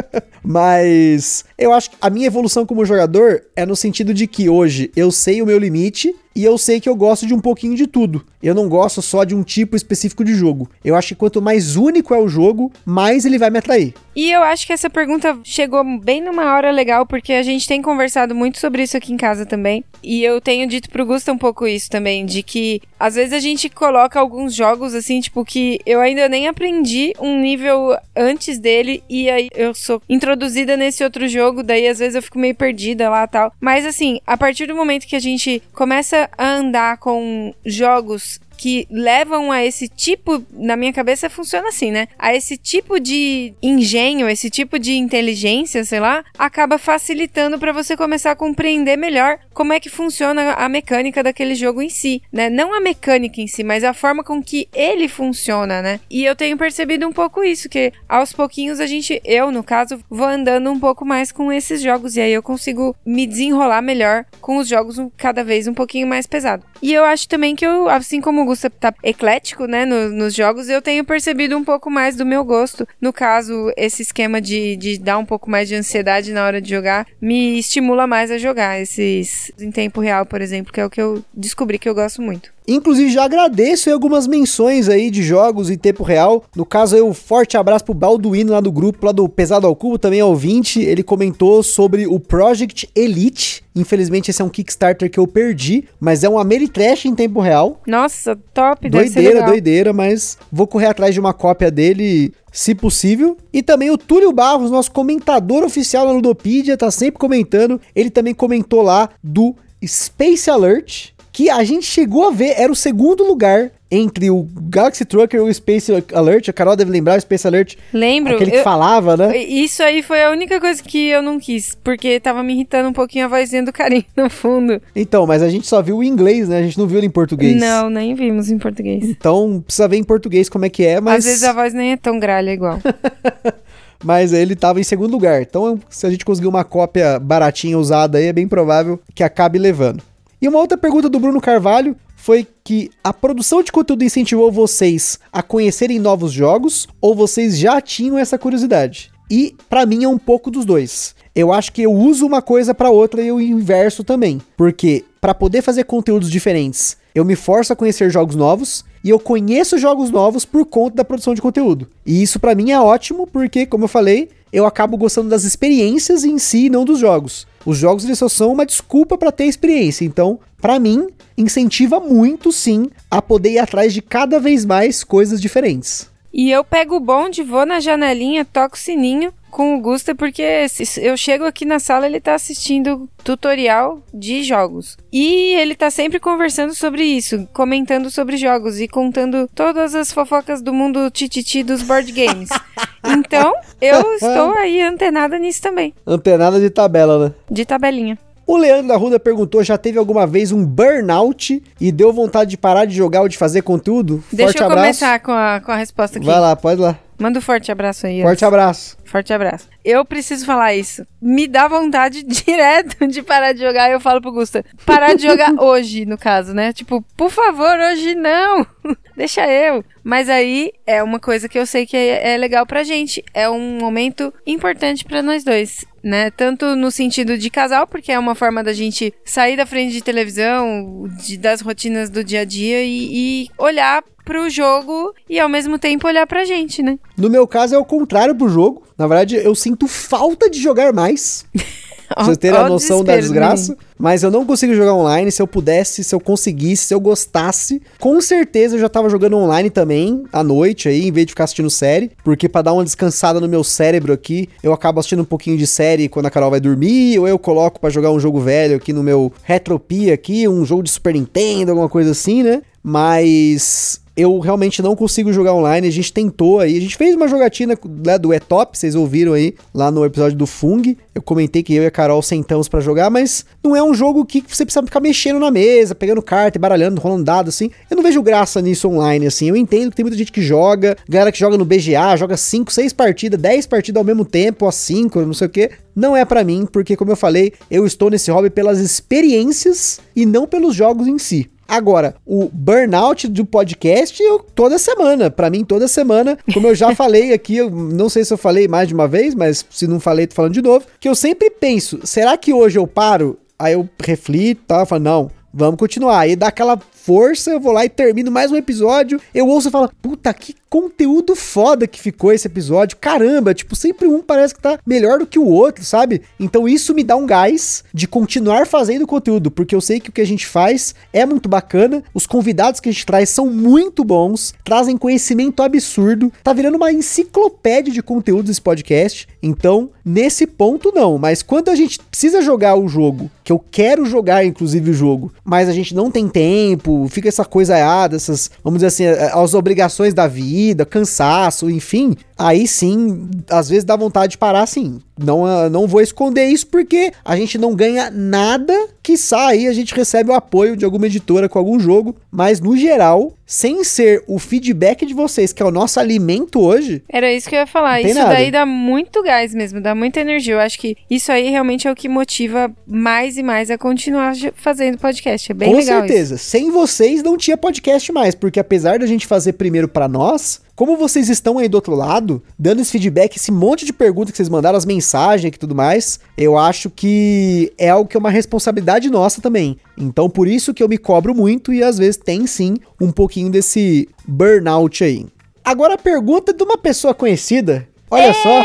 [LAUGHS] mas eu acho que a minha evolução como jogador é no sentido de que hoje eu sei o meu limite e eu sei que eu gosto de um pouquinho de tudo. Eu não gosto só de um tipo específico de jogo. Eu acho que quanto mais único é o jogo, mais ele vai me atrair. E eu acho que essa pergunta chegou bem numa hora legal, porque a gente tem conversado muito sobre isso aqui em casa também. E eu tenho dito pro Gusta um pouco isso também, de que às vezes a gente coloca alguns jogos assim, tipo, que eu ainda nem aprendi um nível antes dele, e aí eu sou introduzida nesse outro jogo, daí às vezes eu fico meio perdida lá tal. Mas assim, a partir do momento que a gente começa a andar com jogos que levam a esse tipo, na minha cabeça funciona assim, né? A esse tipo de engenho, esse tipo de inteligência, sei lá, acaba facilitando para você começar a compreender melhor como é que funciona a mecânica daquele jogo em si, né? Não a mecânica em si, mas a forma com que ele funciona, né? E eu tenho percebido um pouco isso, que aos pouquinhos a gente, eu no caso, vou andando um pouco mais com esses jogos e aí eu consigo me desenrolar melhor com os jogos cada vez um pouquinho mais pesado. E eu acho também que eu, assim como o Gusta tá eclético, né, no- nos jogos, eu tenho percebido um pouco mais do meu gosto. No caso, esse esquema de, de dar um pouco mais de ansiedade na hora de jogar me estimula mais a jogar esses em tempo real, por exemplo, que é o que eu descobri que eu gosto muito. Inclusive, já agradeço algumas menções aí de jogos em tempo real. No caso, aí, um forte abraço pro Balduino lá do grupo, lá do Pesado ao Cubo, também é ouvinte. Ele comentou sobre o Project Elite. Infelizmente, esse é um Kickstarter que eu perdi, mas é um Ameritrash em tempo real. Nossa, top, Doideira, doideira, mas vou correr atrás de uma cópia dele, se possível. E também o Túlio Barros, nosso comentador oficial na Ludopedia, tá sempre comentando. Ele também comentou lá do Space Alert, que a gente chegou a ver, era o segundo lugar entre o Galaxy Trucker e o Space Alert. A Carol deve lembrar o Space Alert, Lembro. aquele que eu- falava, né? Isso aí foi a única coisa que eu não quis, porque tava me irritando um pouquinho a vozinha do carinho no fundo. Então, mas a gente só viu o inglês, né? A gente não viu ele em português. Não, nem vimos em português. Então, precisa ver em português como é que é, mas... Às vezes a voz nem é tão gralha igual. [LAUGHS] mas ele tava em segundo lugar. Então, se a gente conseguir uma cópia baratinha usada aí, é bem provável que acabe levando. E uma outra pergunta do Bruno Carvalho foi que a produção de conteúdo incentivou vocês a conhecerem novos jogos ou vocês já tinham essa curiosidade? E pra mim é um pouco dos dois. Eu acho que eu uso uma coisa pra outra e o inverso também, porque pra poder fazer conteúdos diferentes, eu me forço a conhecer jogos novos e eu conheço jogos novos por conta da produção de conteúdo. E isso pra mim é ótimo, porque como eu falei, eu acabo gostando das experiências em si não dos jogos. Os jogos eles só são uma desculpa pra ter experiência. Então, pra mim, incentiva muito sim a poder ir atrás de cada vez mais coisas diferentes. E eu pego o bonde, vou na janelinha, toco o sininho com o Gusta, porque eu chego aqui na sala, ele tá assistindo tutorial de jogos. E ele tá sempre conversando sobre isso, comentando sobre jogos e contando todas as fofocas do mundo tititi dos board games. [LAUGHS] então, eu estou aí antenada nisso também, Antenada de tabela, né? de tabelinha. O Leandro da Ruda perguntou: já teve alguma vez um burnout e deu vontade de parar de jogar ou de fazer conteúdo? Deixa forte eu abraço. começar com a, com a resposta aqui. Vai lá, pode lá. Manda um forte abraço aí. Forte abraço. Forte abraço. Eu preciso falar isso. Me dá vontade [LAUGHS] direto de parar de jogar. Eu falo pro Gusta, parar de jogar [LAUGHS] hoje, no caso, né? Tipo, por favor, hoje não. [LAUGHS] deixa eu. Mas aí é uma coisa que eu sei que é, é legal pra gente. É um momento importante pra nós dois. Né? Tanto no sentido de casal, porque é uma forma da gente sair da frente de televisão, de, das rotinas do dia a dia e, e olhar pro jogo e ao mesmo tempo olhar pra gente, né? No meu caso é o contrário pro jogo. Na verdade, eu sinto falta de jogar mais. [LAUGHS] Pra vocês terem a noção da desgraça. Mas eu não consigo jogar online. Se eu pudesse, se eu conseguisse, se eu gostasse, com certeza eu já tava jogando online também, à noite aí, em vez de ficar assistindo série. Porque para dar uma descansada no meu cérebro aqui, eu acabo assistindo um pouquinho de série quando a Carol vai dormir, ou eu coloco para jogar um jogo velho aqui no meu Retropia aqui, um jogo de Super Nintendo, alguma coisa assim, né? Mas eu realmente não consigo jogar online. A gente tentou aí, a gente fez uma jogatina né, do E-Top, vocês ouviram aí lá no episódio do Fung. Eu comentei que eu e a Carol sentamos para jogar, mas não é um jogo que você precisa ficar mexendo na mesa, pegando carta e baralhando, rolando dado assim. Eu não vejo graça nisso online assim. Eu entendo que tem muita gente que joga, galera que joga no BGA, joga 5, 6 partidas, 10 partidas ao mesmo tempo, a 5, não sei o que. Não é para mim, porque como eu falei, eu estou nesse hobby pelas experiências e não pelos jogos em si. Agora, o burnout do podcast, eu toda semana, para mim toda semana, como eu já [LAUGHS] falei aqui, eu não sei se eu falei mais de uma vez, mas se não falei, tô falando de novo, que eu sempre penso, será que hoje eu paro? Aí eu reflito, tá, falo, não, vamos continuar. Aí dá aquela força, eu vou lá e termino mais um episódio. Eu ouço e falo, puta, que conteúdo foda que ficou esse episódio. Caramba, tipo, sempre um parece que tá melhor do que o outro, sabe? Então isso me dá um gás de continuar fazendo conteúdo, porque eu sei que o que a gente faz é muito bacana, os convidados que a gente traz são muito bons, trazem conhecimento absurdo, tá virando uma enciclopédia de conteúdo esse podcast. Então, nesse ponto não, mas quando a gente precisa jogar o jogo, que eu quero jogar inclusive o jogo, mas a gente não tem tempo, fica essa coisa errada, essas, vamos dizer assim, as obrigações da vida, cansaço, enfim, aí sim, às vezes dá vontade de parar assim. Não, ah, não vou esconder isso porque a gente não ganha nada que sai, a gente recebe o apoio de alguma editora com algum jogo, mas no geral, sem ser o feedback de vocês, que é o nosso alimento hoje. Era isso que eu ia falar. Isso nada. daí dá muito gás mesmo, dá muita energia. Eu acho que isso aí realmente é o que motiva mais e mais a continuar fazendo podcast. É bem com legal. certeza. Isso. Sem vocês não tinha podcast mais, porque apesar da gente fazer primeiro para nós, como vocês estão aí do outro lado, dando esse feedback, esse monte de perguntas que vocês mandaram, as mensagens e tudo mais, eu acho que é algo que é uma responsabilidade nossa também. Então, por isso que eu me cobro muito e às vezes tem sim um pouquinho desse burnout aí. Agora a pergunta de uma pessoa conhecida. Olha só.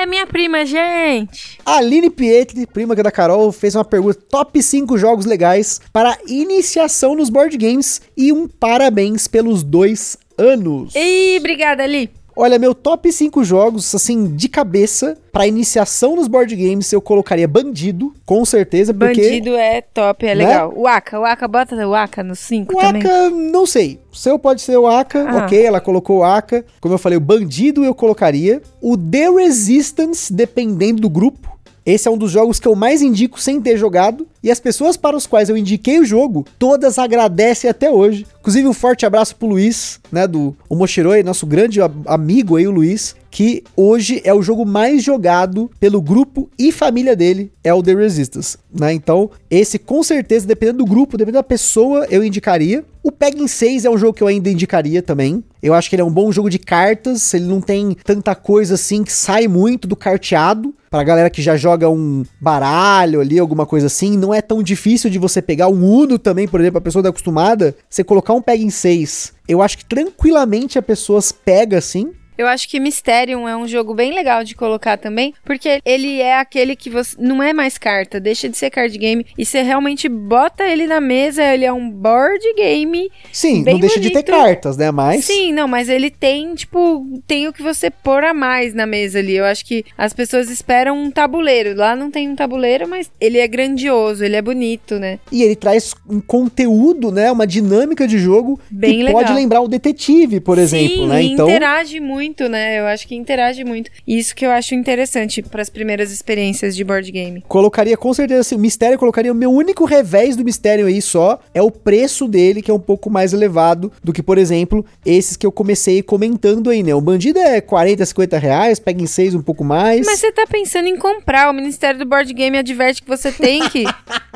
É, minha prima, gente. A Aline Pietri, prima da Carol, fez uma pergunta: top 5 jogos legais para iniciação nos board games e um parabéns pelos dois anos. Ih, obrigada, Ali. Olha, meu top 5 jogos, assim, de cabeça, pra iniciação nos board games, eu colocaria Bandido, com certeza, porque... Bandido é top, é Né? legal. O Aka, o Aka, bota o Aka no 5 O também. Aka, não sei. O seu pode ser o Aka, Ah. ok, ela colocou o Aka. Como eu falei, o Bandido eu colocaria. O The Resistance, dependendo do grupo. Esse é um dos jogos que eu mais indico sem ter jogado. E as pessoas para os quais eu indiquei o jogo, todas agradecem até hoje. Inclusive, um forte abraço pro Luiz, né? Do o Moshiroi, nosso grande amigo aí, o Luiz. Que hoje é o jogo mais jogado pelo grupo e família dele, é o The Resistance, né? Então, esse com certeza, dependendo do grupo, dependendo da pessoa, eu indicaria. O Pegging 6 é um jogo que eu ainda indicaria também. Eu acho que ele é um bom jogo de cartas, ele não tem tanta coisa assim que sai muito do carteado. Pra galera que já joga um baralho ali, alguma coisa assim, não é tão difícil de você pegar um Uno também, por exemplo, a pessoa tá acostumada, você colocar um Pegging 6. Eu acho que tranquilamente a pessoa pega assim. Eu acho que Mysterium é um jogo bem legal de colocar também, porque ele é aquele que você não é mais carta, deixa de ser card game e você realmente bota ele na mesa, ele é um board game. Sim, não deixa de ter bonito. cartas, né? Mas. Sim, não, mas ele tem, tipo, tem o que você pôr a mais na mesa ali. Eu acho que as pessoas esperam um tabuleiro. Lá não tem um tabuleiro, mas ele é grandioso, ele é bonito, né? E ele traz um conteúdo, né? Uma dinâmica de jogo Bem que legal. pode lembrar o detetive, por exemplo, Sim, né? e Então. interage muito, né? Eu acho que interage muito. Isso que eu acho interessante para as primeiras experiências de board game. Colocaria com certeza assim, o mistério, colocaria o meu único revés do mistério aí só é o preço dele, que é um pouco mais elevado do que, por exemplo, esses que eu comecei comentando aí, né? O bandido é 40, 50 reais, pega em 6 um pouco mais. Mas você tá pensando em comprar. O Ministério do Board Game adverte que você tem que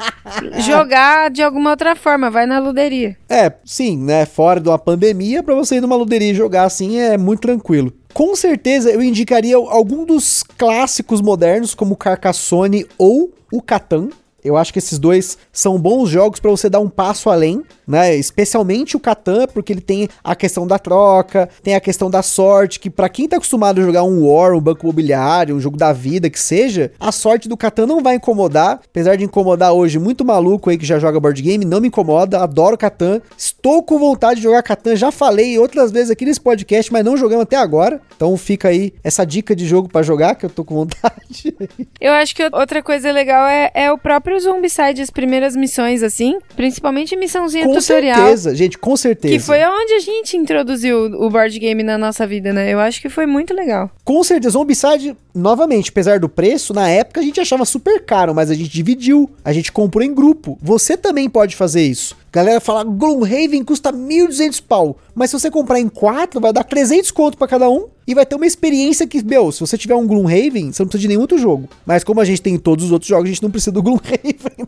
[LAUGHS] jogar de alguma outra forma. Vai na luderia. É, sim, né? Fora de uma pandemia, pra você ir numa luderia e jogar assim é muito tranquilo. Com certeza eu indicaria algum dos clássicos modernos, como Carcassonne ou o Catan. Eu acho que esses dois são bons jogos para você dar um passo além, né? Especialmente o Catan, porque ele tem a questão da troca, tem a questão da sorte, que para quem tá acostumado a jogar um War, um banco imobiliário, um jogo da vida que seja, a sorte do Catan não vai incomodar, apesar de incomodar hoje muito maluco aí que já joga board game, não me incomoda, adoro Catan. Estou com vontade de jogar Catan, já falei outras vezes aqui nesse podcast, mas não jogamos até agora. Então fica aí essa dica de jogo para jogar que eu tô com vontade. Eu acho que outra coisa legal é, é o próprio Zombicide, as primeiras missões, assim. Principalmente missãozinha com tutorial. certeza, gente, com certeza. Que foi onde a gente introduziu o board game na nossa vida, né? Eu acho que foi muito legal. Com certeza, Zombicide, novamente, apesar do preço, na época a gente achava super caro, mas a gente dividiu, a gente comprou em grupo. Você também pode fazer isso. Galera fala, Gloomhaven custa 1.200 pau, mas se você comprar em quatro, vai dar 300 conto pra cada um e vai ter uma experiência que, meu, se você tiver um Gloomhaven, você não precisa de nenhum outro jogo. Mas como a gente tem todos os outros jogos, a gente não precisa do Gloomhaven.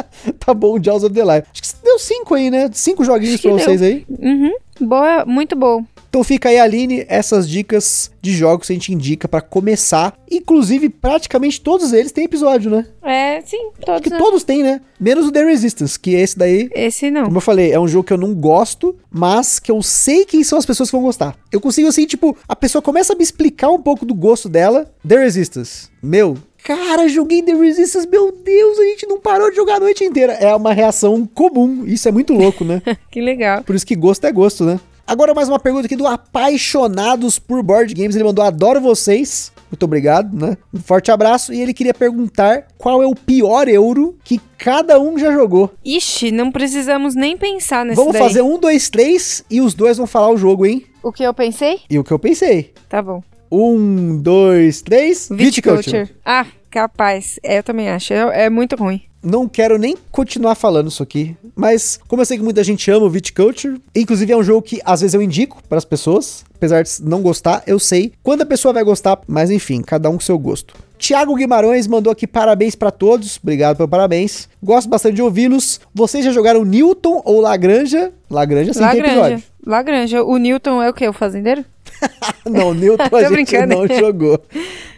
[LAUGHS] [LAUGHS] tá bom, Jaws of the Life. Acho que deu cinco aí, né? Cinco joguinhos pra vocês deu. aí. Uhum. Boa, muito bom. Então fica aí, Aline, essas dicas de jogos que a gente indica pra começar. Inclusive, praticamente todos eles têm episódio, né? É, sim, todos. que né? todos têm, né? Menos o The Resistance, que esse daí, Esse não. como eu falei, é um jogo que eu não gosto, mas que eu sei quem são as pessoas que vão gostar. Eu consigo, assim, tipo, a pessoa começa a me explicar um pouco do gosto dela. The Resistance. Meu, cara, joguei The Resistance, meu Deus, a gente não parou de jogar a noite inteira. É uma reação comum. Isso é muito louco, né? [LAUGHS] Que legal. Por isso que gosto é gosto, né? Agora mais uma pergunta aqui do Apaixonados por Board Games. Ele mandou adoro vocês. Muito obrigado, né? Um forte abraço. E ele queria perguntar qual é o pior euro que cada um já jogou. Ixi, não precisamos nem pensar nesse Vamos daí. fazer um, dois, três e os dois vão falar o jogo, hein? O que eu pensei? E o que eu pensei. Tá bom. Um, dois, três. Viticulture. Ah, capaz. É, eu também acho. É, é muito ruim. Não quero nem continuar falando isso aqui, mas como eu sei que muita gente ama o Viticulture, inclusive é um jogo que às vezes eu indico para as pessoas, apesar de não gostar, eu sei quando a pessoa vai gostar, mas enfim, cada um com seu gosto. Tiago Guimarães mandou aqui parabéns para todos, obrigado pelo parabéns. Gosto bastante de ouvi-los. Vocês já jogaram Newton ou Lagranja? Lagranja sim tem Lagranja. episódio. Lagranja. O Newton é o quê? O fazendeiro? [LAUGHS] Não, Newton a gente não jogou.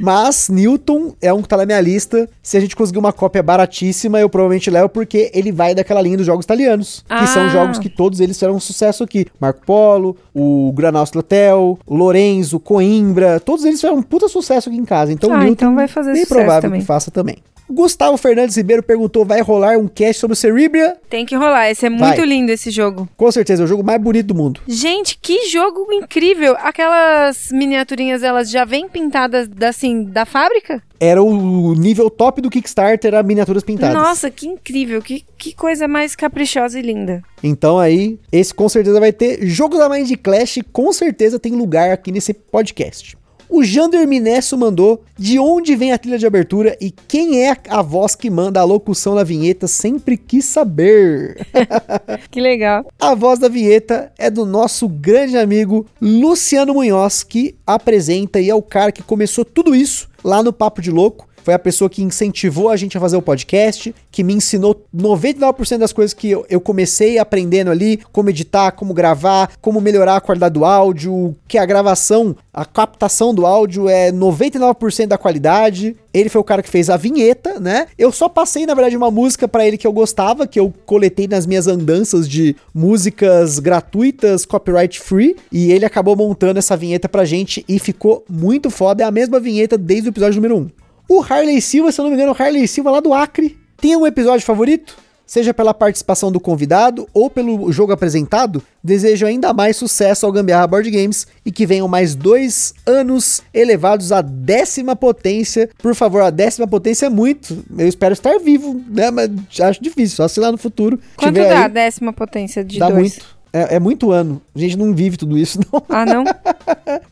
Mas Newton é um que tá na minha lista. Se a gente conseguir uma cópia baratíssima, eu provavelmente levo, porque ele vai daquela linha dos jogos italianos. Que são Ah. jogos que todos eles fizeram um sucesso aqui. Marco Polo, o Granalstro Hotel, o Lorenzo, Coimbra. Todos eles fizeram um puta sucesso aqui em casa. Então Ah, Newton então vai fazer bem provável também. que faça também. Gustavo Fernandes Ribeiro perguntou: vai rolar um cast sobre o Cerebria? Tem que rolar. Esse é muito Vai. lindo, esse jogo. Com certeza, é o jogo mais bonito do mundo. Gente, que jogo incrível! Aquelas miniaturinhas, elas já vêm pintadas, da- assim, da fábrica? Era o nível top do Kickstarter, a miniaturas pintadas. Nossa, que incrível! Que, que coisa mais caprichosa e linda. Então aí, esse com certeza vai ter. Jogo da Mind Clash com certeza tem lugar aqui nesse podcast. O Jander Minesso mandou de onde vem a trilha de abertura e quem é a voz que manda a locução na vinheta, sempre quis saber. [LAUGHS] Que legal. A voz da vinheta é do nosso grande amigo Luciano Munhoz, que apresenta e é o cara que começou tudo isso lá no Papo de Louco. Foi a pessoa que incentivou a gente a fazer o podcast, que me ensinou 99% das coisas que eu, eu comecei aprendendo ali, como editar, como gravar, como melhorar a qualidade do áudio, que a gravação, a captação do áudio é 99% da qualidade. Ele foi o cara que fez a vinheta, né? Eu só passei, na verdade, uma música pra ele que eu gostava, que eu coletei nas minhas andanças de músicas gratuitas, copyright free, e ele acabou montando essa vinheta pra gente e ficou muito foda. É a mesma vinheta desde o episódio número 1. O Harley Silva, se eu não me engano, o Harley Silva lá do Acre. Tem um episódio favorito? Seja pela participação do convidado ou pelo jogo apresentado, desejo ainda mais sucesso ao Gambiarra Board Games e que venham mais dois anos elevados à décima potência. Por favor, a décima potência é muito. Eu espero estar vivo, né? Mas acho difícil, só se lá no futuro. Quanto dá a aí, décima potência de dá dois? muito. É, é muito ano. A gente não vive tudo isso, [LAUGHS] não. Ah, não?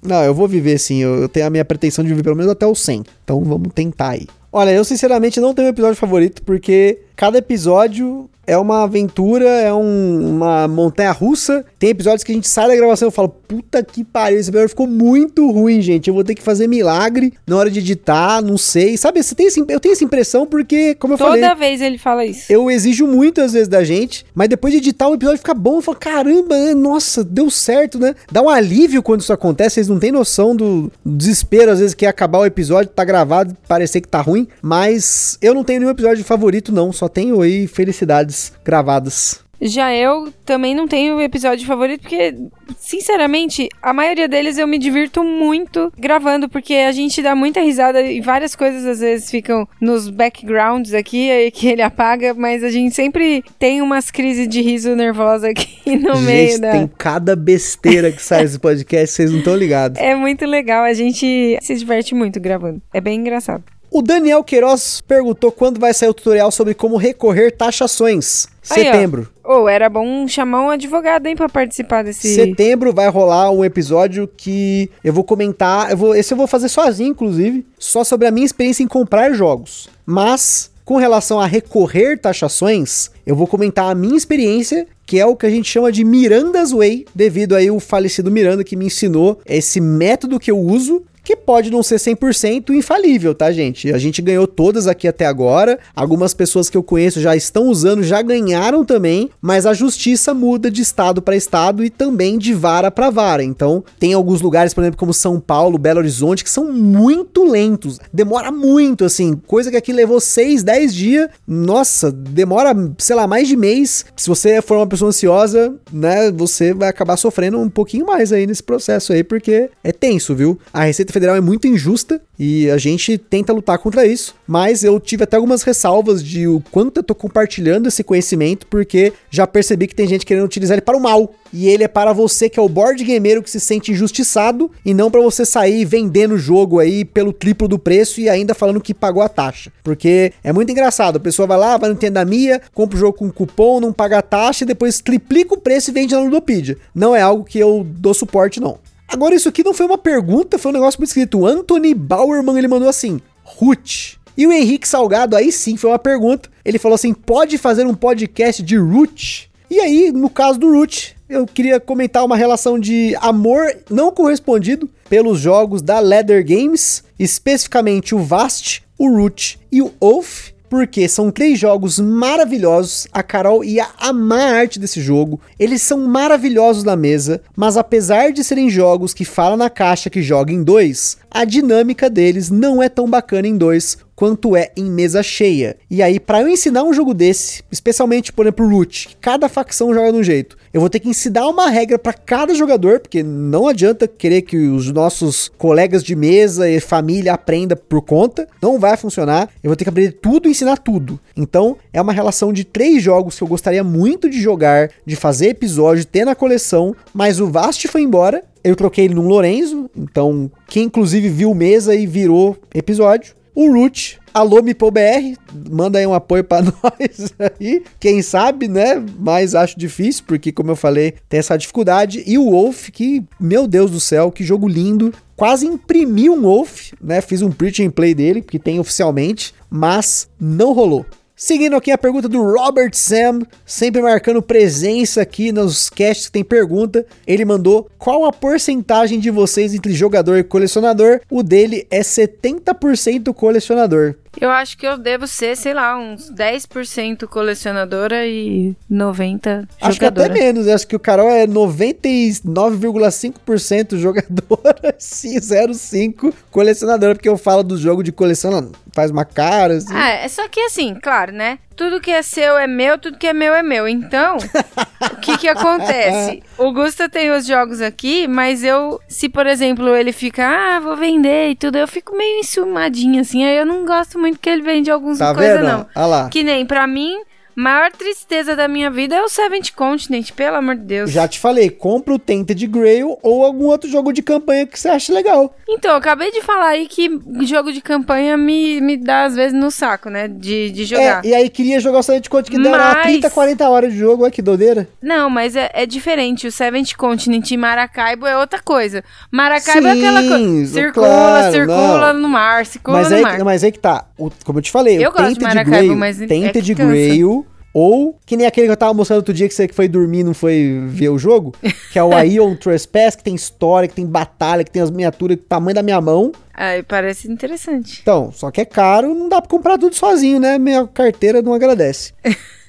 Não, eu vou viver sim. Eu, eu tenho a minha pretensão de viver pelo menos até o 100. Então vamos tentar aí. Olha, eu sinceramente não tenho um episódio favorito, porque cada episódio é uma aventura, é um- uma montanha russa. Tem episódios que a gente sai da gravação e eu falo, puta que pariu, esse episódio ficou muito ruim, gente. Eu vou ter que fazer milagre na hora de editar, não sei. Sabe, você tem esse, eu tenho essa impressão porque, como eu falei, Toda vez ele fala isso. eu exijo muito às vezes da gente, mas depois de editar o episódio fica bom, eu falo, caramba, né? nossa, deu certo, né? Dá um alívio quando isso acontece, vocês não têm noção do desespero às vezes que é acabar o episódio, tá gravado, parecer que tá ruim, mas eu não tenho nenhum episódio favorito não, só tenho aí felicidades gravadas. Já eu também não tenho episódio favorito, porque, sinceramente, a maioria deles eu me divirto muito gravando, porque a gente dá muita risada e várias coisas às vezes ficam nos backgrounds aqui, aí que ele apaga, mas a gente sempre tem umas crises de riso nervosa aqui [LAUGHS] no meio gente, da. tem cada besteira que sai desse podcast, vocês não estão ligados. É muito legal, a gente se diverte muito gravando. É bem engraçado. O Daniel Queiroz perguntou quando vai sair o tutorial sobre como recorrer taxações. Aí. Setembro. Ou era bom chamar um advogado, hein, pra participar desse. Setembro vai rolar um episódio que eu vou comentar. Eu vou, esse eu vou fazer sozinho, inclusive, só sobre a minha experiência em comprar jogos. Mas, com relação a recorrer taxações, eu vou comentar a minha experiência, que é o que a gente chama de Miranda's Way, devido aí o falecido Miranda que me ensinou esse método que eu uso. Que pode não ser 100% infalível, tá, gente? A gente ganhou todas aqui até agora. Algumas pessoas que eu conheço já estão usando, já ganharam também. Mas a justiça muda de estado para estado e também de vara para vara. Então, tem alguns lugares, por exemplo, como São Paulo, Belo Horizonte, que são muito lentos. Demora muito, assim. Coisa que aqui levou 6, 10 dias. Nossa, demora, sei lá, mais de mês. Se você for uma pessoa ansiosa, né, você vai acabar sofrendo um pouquinho mais aí nesse processo aí, porque é tenso, viu? A Receita Federal é muito injusta e a gente tenta lutar contra isso, mas eu tive até algumas ressalvas de o quanto eu tô compartilhando esse conhecimento, porque já percebi que tem gente querendo utilizar ele para o mal. E ele é para você que é o board gameiro que se sente injustiçado e não para você sair vendendo o jogo aí pelo triplo do preço e ainda falando que pagou a taxa. Porque é muito engraçado, a pessoa vai lá, vai no Tendamia, compra o jogo com cupom, não paga a taxa e depois triplica o preço e vende na Ludopedia. Não é algo que eu dou suporte não. Agora, isso aqui não foi uma pergunta, foi um negócio muito escrito. O Anthony Bauerman, ele mandou assim, Root. E o Henrique Salgado, aí sim, foi uma pergunta. Ele falou assim, pode fazer um podcast de Root? E aí, no caso do Root, eu queria comentar uma relação de amor não correspondido pelos jogos da Leather Games, especificamente o Vast, o Root e o Oath, porque são três jogos maravilhosos. A Carol ia amar a arte desse jogo. Eles são maravilhosos na mesa, mas apesar de serem jogos que fala na caixa que joga em dois, a dinâmica deles não é tão bacana em dois quanto é em mesa cheia. E aí, para eu ensinar um jogo desse, especialmente, por exemplo, Root, que cada facção joga de um jeito, eu vou ter que ensinar uma regra para cada jogador, porque não adianta querer que os nossos colegas de mesa e família aprenda por conta, não vai funcionar. Eu vou ter que aprender tudo e ensinar tudo. Então, é uma relação de três jogos que eu gostaria muito de jogar, de fazer episódio, ter na coleção, mas o Vast foi embora. Eu troquei ele num Lorenzo, então quem inclusive viu mesa e virou episódio. O Root, alô MipoBR, manda aí um apoio pra [LAUGHS] nós aí. Quem sabe, né? Mas acho difícil, porque como eu falei, tem essa dificuldade. E o Wolf, que, meu Deus do céu, que jogo lindo. Quase imprimi um Wolf, né? Fiz um print and play dele, que tem oficialmente, mas não rolou. Seguindo aqui a pergunta do Robert Sam, sempre marcando presença aqui nos casts que tem pergunta. Ele mandou: qual a porcentagem de vocês entre jogador e colecionador? O dele é 70% colecionador. Eu acho que eu devo ser, sei lá, uns 10% colecionadora e 90% Acho que até jogadora. menos, acho que o Carol é 99,5% jogadora, [LAUGHS] sim, 0,5% colecionadora, porque eu falo do jogo de colecionador, faz uma cara, assim. Ah, é só que assim, claro, né? Tudo que é seu é meu, tudo que é meu é meu. Então, o que que acontece? O Gusta tem os jogos aqui, mas eu, se por exemplo ele fica, ah, vou vender e tudo, eu fico meio ensumadinha assim. Aí eu não gosto muito que ele vende algumas tá coisas, vendo? não. Olha lá. Que nem pra mim, maior tristeza da minha vida é o Seventh Continent, pelo amor de Deus. Já te falei, compra o Tainted Grail ou algum outro jogo de campanha que você acha legal. Então, eu acabei de falar aí que jogo de campanha me, me dá às vezes no saco, né? De, de jogar. É, e aí queria jogar o Silent Code que demora Mas- 30, 40 horas de jogo, olha que doideira. Não, mas é, é diferente. O Seventh Continent e Maracaibo é outra coisa. Maracaibo é aquela coisa. Sim, Circula, claro, circula não. no mar, circula Mas no aí, mar. mas aí que tá, o- como eu te falei, Eu o gosto de Tainted Maracaibo, Grail, mas é Tainted que cansa. Grail Ou que nem aquele que eu tava mostrando outro dia que você que foi dormir e não foi ver o jogo, que é o [LAUGHS] Ion Trespass, que tem história, que tem batalha, que tem as miniaturas do tamanho da minha mão. Aí parece interessante. Então, só que é caro, não dá pra comprar tudo sozinho, né? Minha carteira não agradece. [LAUGHS]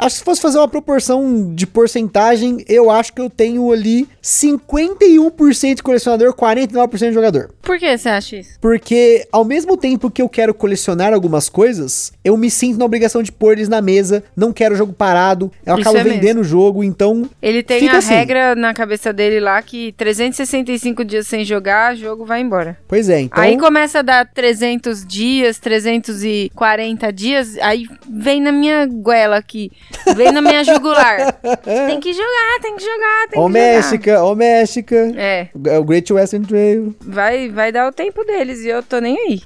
Acho que se fosse fazer uma proporção de porcentagem, eu acho que eu tenho ali 51% de colecionador, 49% de jogador. Por que você acha isso? Porque ao mesmo tempo que eu quero colecionar algumas coisas, eu me sinto na obrigação de pôr eles na mesa, não quero jogo parado, eu Isso acabo é vendendo mesmo. o jogo, então Ele tem a assim. regra na cabeça dele lá que 365 dias sem jogar, jogo vai embora. Pois é, então Aí começa a dar 300 dias, 340 dias, aí vem na minha goela aqui, vem na minha jugular. tem que jogar, tem que jogar, tem Ó que México, ó México. jogar. É, É o Great Western Trail. vai, vai dar o tempo deles e eu tô nem aí.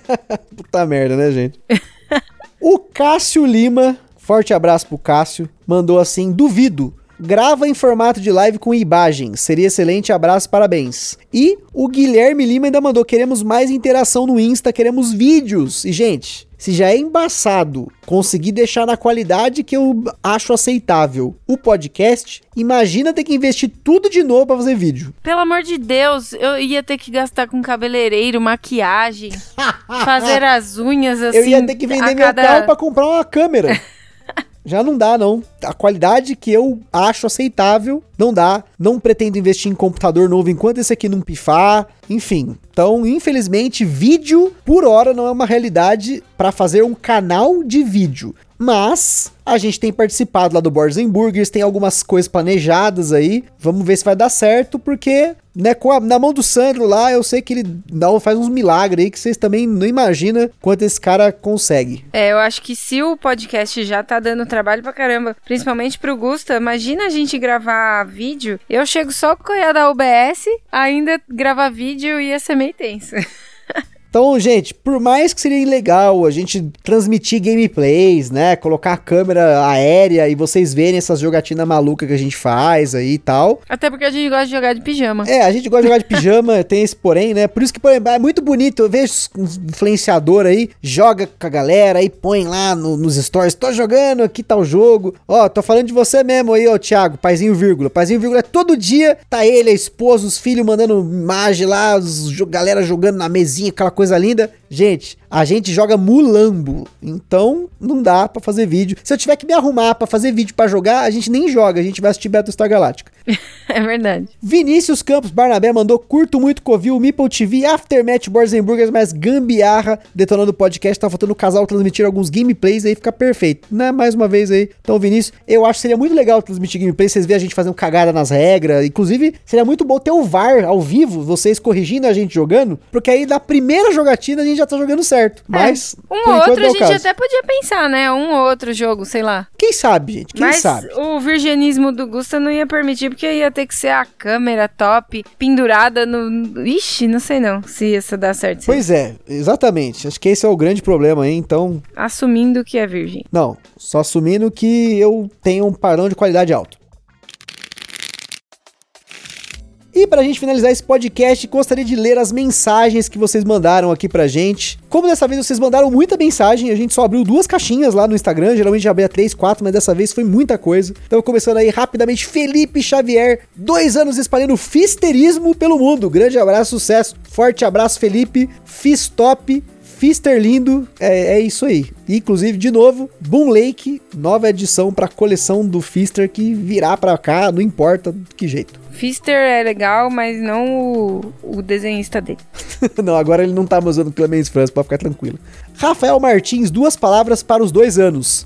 [LAUGHS] Puta merda, né, gente? [LAUGHS] o Cássio Lima, forte abraço pro Cássio, mandou assim: duvido. Grava em formato de live com imagens. Seria excelente, abraço, parabéns. E o Guilherme Lima ainda mandou: queremos mais interação no Insta, queremos vídeos. E, gente, se já é embaçado conseguir deixar na qualidade que eu acho aceitável o podcast, imagina ter que investir tudo de novo pra fazer vídeo. Pelo amor de Deus, eu ia ter que gastar com cabeleireiro, maquiagem, [LAUGHS] fazer as unhas assim. eu ia ter que vender meu cada- carro pra comprar uma câmera. [LAUGHS] Já não dá, não. A qualidade que eu acho aceitável, não dá. Não pretendo investir em computador novo enquanto esse aqui não pifar. Enfim. Então, infelizmente, vídeo por hora não é uma realidade para fazer um canal de vídeo. Mas a gente tem participado lá do Boards Burgers, tem algumas coisas planejadas aí. Vamos ver se vai dar certo, porque né, a- na mão do Sandro lá, eu sei que ele dá, faz uns milagres aí que vocês também não imaginam quanto esse cara consegue. É, eu acho que se o podcast já tá dando trabalho pra caramba, principalmente pro Gusta, imagina a gente gravar vídeo. Eu chego só com a da OBS, ainda gravar vídeo ia ser meio tenso. [LAUGHS] Então, gente, por mais que seria legal a gente transmitir gameplays, né? Colocar a câmera aérea e vocês verem essas jogatinas malucas que a gente faz aí e tal. Até porque a gente gosta de jogar de pijama. É, a gente gosta de jogar de pijama, [LAUGHS] tem esse porém, né? Por isso que, por exemplo, é muito bonito. Eu vejo influenciador aí, joga com a galera aí, põe lá no- nos stories, tô jogando, aqui tá o jogo. Ó, tô falando de você mesmo aí, ó, Thiago, paizinho vírgula. Paizinho vírgula é todo dia, tá ele, a esposa, os filhos mandando imagem lá, os galera jogando na mesinha, aquela coisa linda. Gente, a gente joga mulambo, então não dá pra fazer vídeo. Se eu tiver que me arrumar pra fazer vídeo pra jogar, a gente nem joga, a gente vai assistir Battlestar Galáctica. [LAUGHS] [LAUGHS] É verdade. Vinícius Campos Barnabé mandou curto muito Covil, Meeple TV, Aftermatch, Boards and Burgers, mas gambiarra, detonando o podcast, tá faltando o casal transmitir alguns gameplays aí, fica perfeito, né? Mais uma vez aí. Então, Vinícius, eu acho que seria muito legal transmitir gameplays, vocês verem a gente fazendo cagada nas regras, inclusive, seria muito bom ter o VAR ao vivo, vocês corrigindo a gente jogando, porque aí na primeira jogatina a gente já tá jogando certo, mas... Um ou outro é a gente caso. até podia pensar, né? Um ou outro jogo, sei lá. Quem sabe, gente, quem Mas sabe? o virgenismo do Gusta não ia permitir, porque ia ter que ser a câmera top, pendurada no. Ixi, não sei não se ia dar certo. Pois é, exatamente, acho que esse é o grande problema aí, então... Assumindo que é virgem. Não, só assumindo que eu tenho um padrão de qualidade alto. E pra gente finalizar esse podcast, gostaria de ler as mensagens que vocês mandaram aqui pra gente. Como dessa vez vocês mandaram muita mensagem, a gente só abriu duas caixinhas lá no Instagram, geralmente abria três, quatro, mas dessa vez foi muita coisa. Então começando aí rapidamente, Felipe Xavier, dois anos espalhando fisterismo pelo mundo. Grande abraço, sucesso, forte abraço Felipe, fiz top, Fister lindo, é, é isso aí. Inclusive, de novo, Boom Lake, nova edição pra coleção do Fister que virá pra cá, não importa de que jeito. Fister é legal, mas não o, o desenhista dele. [LAUGHS] não, agora ele não tá usando Clemens France, pode ficar tranquilo. Rafael Martins, duas palavras para os dois anos.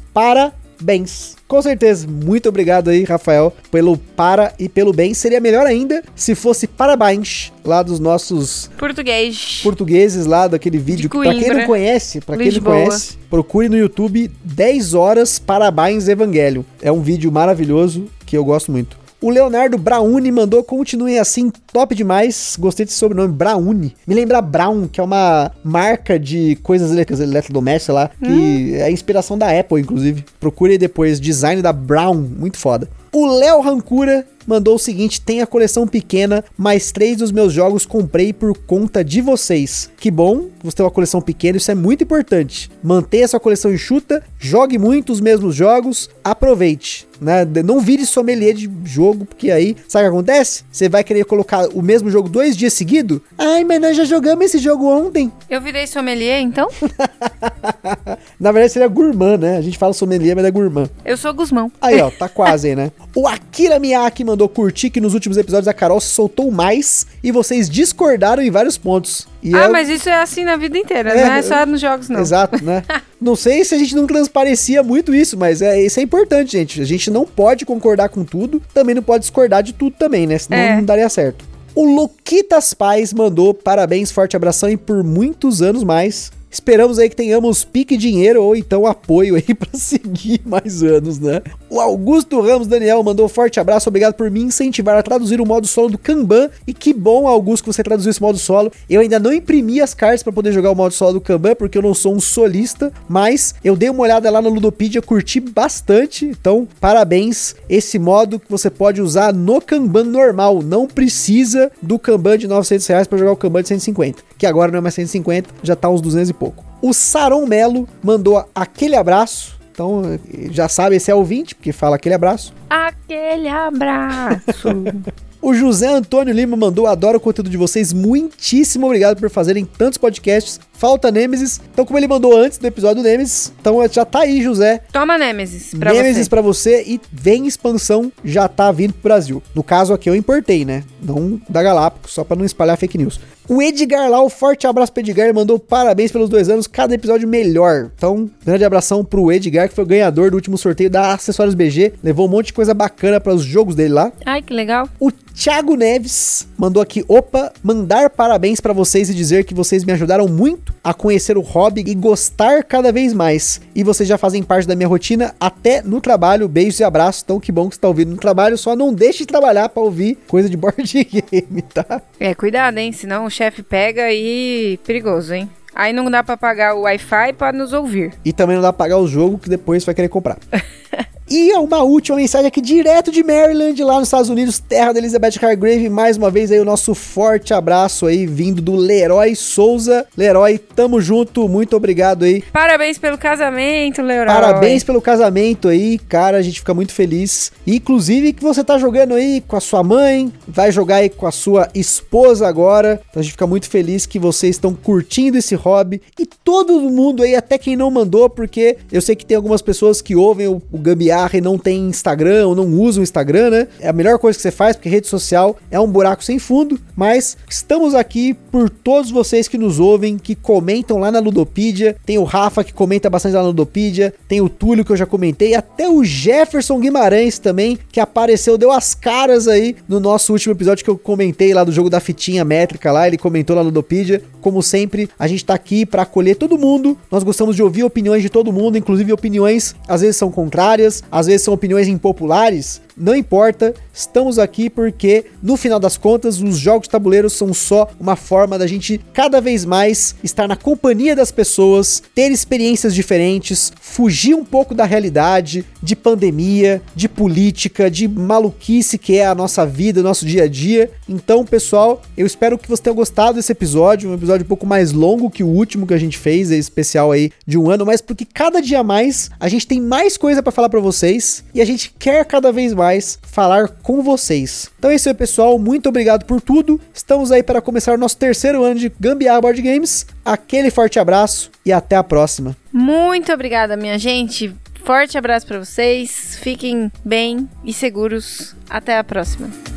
Parabéns. Com certeza, muito obrigado aí, Rafael, pelo para e pelo bem. Seria melhor ainda se fosse parabéns lá dos nossos Português. portugueses lá daquele vídeo. que Pra quem não conhece, pra quem não conhece, procure no YouTube 10 horas Parabéns Evangelho. É um vídeo maravilhoso que eu gosto muito. O Leonardo Brauni mandou, continuem assim, top demais. Gostei desse sobrenome, Brauni. Me lembra Brown, que é uma marca de coisas ele- eletrodomésticas lá, que é a inspiração da Apple, inclusive. Procure depois, design da Brown, muito foda. O Léo Rancura mandou o seguinte: tem a coleção pequena, mas três dos meus jogos comprei por conta de vocês. Que bom, você tem uma coleção pequena, isso é muito importante. Mantenha sua coleção enxuta, jogue muito os mesmos jogos, aproveite. Né? Não vire sommelier de jogo, porque aí, sabe o que acontece? Você vai querer colocar o mesmo jogo dois dias seguidos? Ai, mas nós já jogamos esse jogo ontem. Eu virei sommelier, então? [LAUGHS] Na verdade, seria gourmand, né? A gente fala sommelier, mas é gourmand. Eu sou Guzmão. Aí, ó, tá quase aí, [LAUGHS] né? O Akira Miyake mandou curtir que nos últimos episódios a Carol se soltou mais e vocês discordaram em vários pontos. E ah, é- mas isso é assim na vida inteira, É, não é só nos jogos, não. Exato, né? [LAUGHS] não sei se a gente não transparecia muito isso, mas é, isso é importante, gente. A gente não pode concordar com tudo, também não pode discordar de tudo também, né? Senão É. não daria certo. O Luquitas Paz mandou parabéns, forte abração e por muitos anos mais. Esperamos aí que tenhamos pique dinheiro ou então apoio aí [LAUGHS] pra seguir mais anos, né? O Augusto Ramos Daniel mandou um forte abraço, obrigado por me incentivar a traduzir o modo solo do Kanban. E que bom, Augusto, que você traduziu esse modo solo. Eu ainda não imprimi as cartas pra poder jogar o modo solo do Kanban, porque eu não sou um solista, mas eu dei uma olhada lá no Ludopedia, curti bastante. Então, parabéns. Esse modo que você pode usar no Kanban normal, não precisa do Kanban de 900 reais pra jogar o Kanban de 150, que agora não é mais 150, já tá uns 200 e pouco. O Saron Melo mandou aquele abraço. Então, já sabe, esse é ouvinte, porque fala aquele abraço. Aquele abraço. [LAUGHS] O José Antônio Lima mandou, adoro o conteúdo de vocês, muitíssimo obrigado por fazerem tantos podcasts. Falta Nemesis. Então, como ele mandou antes do episódio do Nemesis, então já tá aí, José. Toma Nemesis pra Nemesis você. pra você e vem expansão, já tá vindo pro Brasil. No caso aqui eu importei, né? Não da Galápagos, só pra não espalhar fake news. O Edgar lá, um forte abraço pro Edgar, mandou parabéns pelos dois anos, cada episódio melhor. Então, grande abração pro Edgar, que foi o ganhador do último sorteio da Acessórios BG. Levou um monte de coisa bacana para os jogos dele lá. Ai, que legal. O Thiago Neves mandou aqui, opa, mandar parabéns pra vocês e dizer que vocês me ajudaram muito a conhecer o hobby e gostar cada vez mais. E vocês já fazem parte da minha rotina até no trabalho. Beijos e abraços. Então que bom que você tá ouvindo no trabalho, só não deixe de trabalhar pra ouvir coisa de board [LAUGHS] game, tá? É, cuidado, hein? Senão o chefe pega e perigoso, hein? Aí não dá pra pagar o Wi-Fi pra nos ouvir. E também não dá pra pagar o jogo que depois você vai querer comprar. [LAUGHS] E uma última mensagem aqui direto de Maryland, lá nos Estados Unidos, terra da Elizabeth Hargrave. Mais uma vez aí o nosso forte abraço aí, vindo do Leroy Souza. Leroy, tamo junto, muito obrigado aí. Parabéns pelo casamento, Leroy. Parabéns pelo casamento aí, cara, a gente fica muito feliz. Inclusive que você tá jogando aí com a sua mãe, vai jogar aí com a sua esposa agora. Então a gente fica muito feliz que vocês estão curtindo esse hobby e todo mundo aí, até quem não mandou, porque eu sei que tem algumas pessoas que ouvem o, o Gambiarra e não tem Instagram ou não usam o Instagram, né? É a melhor coisa que você faz, porque rede social é um buraco sem fundo, mas estamos aqui por todos vocês que nos ouvem, que comentam lá na Ludopedia. Tem o Rafa que comenta bastante lá na Ludopedia, tem o Túlio que eu já comentei, até o Jefferson Guimarães também, que apareceu, deu as caras aí no nosso último episódio que eu comentei lá do jogo da fitinha métrica lá, ele comentou lá no Ludopedia. Como sempre, a gente tá aqui para acolher todo mundo. Nós gostamos de ouvir opiniões de todo mundo, inclusive opiniões às vezes são contrárias, às vezes são opiniões impopulares. Não importa, estamos aqui porque no final das contas os jogos de tabuleiro são só uma forma da gente cada vez mais estar na companhia das pessoas, ter experiências diferentes, fugir um pouco da realidade, de pandemia, de política, de maluquice que é a nossa vida, nosso dia a dia. Então, pessoal, eu espero que você tenha gostado desse episódio, um episódio um pouco mais longo que o último que a gente fez, é especial aí de um ano, mas porque cada dia mais a gente tem mais coisa para falar para vocês e a gente quer cada vez mais falar com vocês. Então é isso aí, pessoal. Muito obrigado por tudo. Estamos aí para começar o nosso terceiro ano de Gambiarra Board Games. Aquele forte abraço e até a próxima. Muito obrigada, minha gente. Forte abraço pra vocês. Fiquem bem e seguros. Até a próxima.